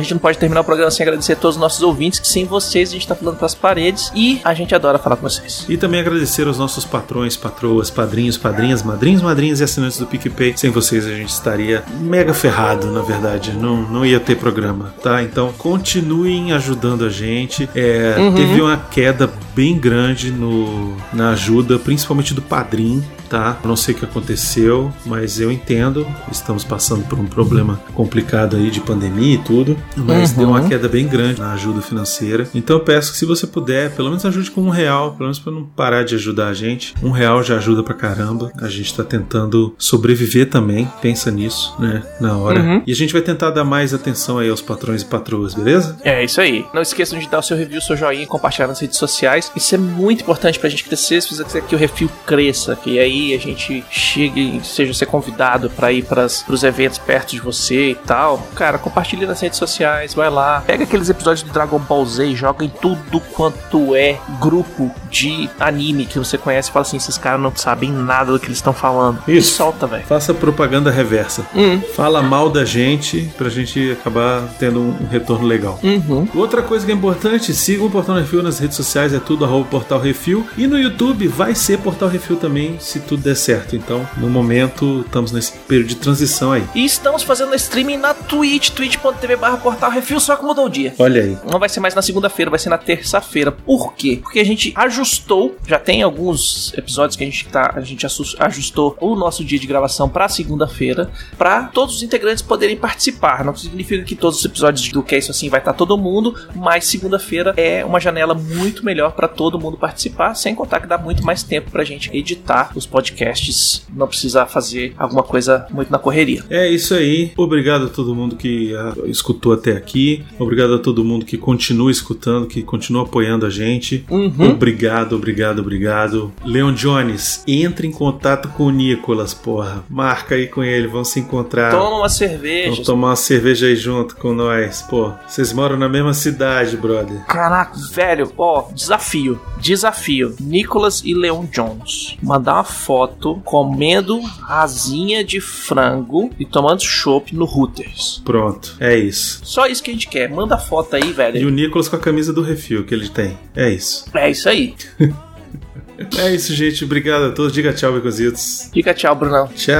Speaker 2: A gente não pode terminar o programa sem agradecer a todos os nossos ouvintes, que sem vocês a gente tá falando pras paredes e a gente adora falar com vocês.
Speaker 1: E também agradecer aos nossos patrões, patroas, padrinhos, padrinhas, madrinhos, madrinhas e assinantes do PicPay. Sem vocês a gente estaria mega ferrado, na verdade. Não, não ia ter programa, tá? Então continuem ajudando a gente. É, Teve uma queda bem grande no, na ajuda, principalmente do padrinho. Tá? Não sei o que aconteceu, mas eu entendo. Estamos passando por um problema complicado aí de pandemia e tudo. Mas
Speaker 2: Uhum.
Speaker 1: deu uma queda bem grande na ajuda financeira. Então eu peço que se você puder, pelo menos ajude com um real, pelo menos para não parar de ajudar a gente. Um real já ajuda pra caramba. A gente tá tentando sobreviver também. Pensa nisso, né? Na hora.
Speaker 2: Uhum.
Speaker 1: E a gente vai tentar dar mais atenção aí aos patrões e patroas, beleza?
Speaker 2: É isso aí. Não esqueçam de dar o seu review, seu joinha e compartilhar nas redes sociais. Isso é muito importante pra gente crescer. Se você quiser que o refil cresça, que aí a gente chegue e seja ser convidado pra ir pras, pros eventos perto de você e tal. Cara, compartilhe nas redes sociais, vai lá. Pega aqueles episódios do Dragon Ball Z e joga em tudo quanto é grupo de anime que você conhece e fala assim: esses caras não sabem nada do que eles estão falando.
Speaker 1: Isso.
Speaker 2: E solta, velho.
Speaker 1: Faça propaganda reversa.
Speaker 2: Hum.
Speaker 1: Fala mal da gente pra gente acabar tendo um retorno legal.
Speaker 2: Uhum.
Speaker 1: Outra coisa que é importante, siga o Portal Refil nas redes sociais, é tudo arroba Portal Refil. E no YouTube vai ser Portal Refil também, se tudo der certo. Então, no momento, estamos nesse período de transição aí.
Speaker 2: E estamos fazendo streaming na Twitch, twitch.tv barra portal refil, só que mudou o dia.
Speaker 1: Olha aí.
Speaker 2: Não vai ser mais na segunda-feira, vai ser na terça-feira. Por quê? Porque a gente ajustou, já tem alguns episódios que a gente tá, a gente ajustou o nosso dia de gravação pra segunda-feira, pra todos os integrantes poderem participar. Não significa que todos os episódios do que é isso assim vai estar todo mundo, mas segunda-feira é uma janela muito melhor pra todo mundo participar, sem contar que dá muito mais tempo pra gente editar os podcasts, não precisa fazer alguma coisa muito na correria.
Speaker 1: É isso aí. Obrigado a todo mundo que ah, escutou até aqui. Obrigado a todo mundo que continua escutando, que continua apoiando a gente.
Speaker 2: Uhum.
Speaker 1: Obrigado, obrigado, obrigado. Leon Jones, entre em contato com o Nicolas, porra. Marca aí com ele, vão se encontrar.
Speaker 2: Toma uma cerveja.
Speaker 1: Vamos tomar uma cerveja aí junto com nós. Pô, vocês moram na mesma cidade, brother.
Speaker 2: Caraca, velho, ó, desafio. Desafio. Nicholas e Leon Jones. Mandar uma foto comendo asinha de frango e tomando chopp no Hooters.
Speaker 1: Pronto, é isso.
Speaker 2: Só isso que a gente quer. Manda foto aí,
Speaker 1: E
Speaker 2: velho.
Speaker 1: o Nicolas com a camisa do refil que ele tem. É isso.
Speaker 2: É isso aí.
Speaker 1: É isso, gente. Obrigado a todos. Diga tchau, Becositos.
Speaker 2: Fica tchau, Brunão.
Speaker 1: Tchau.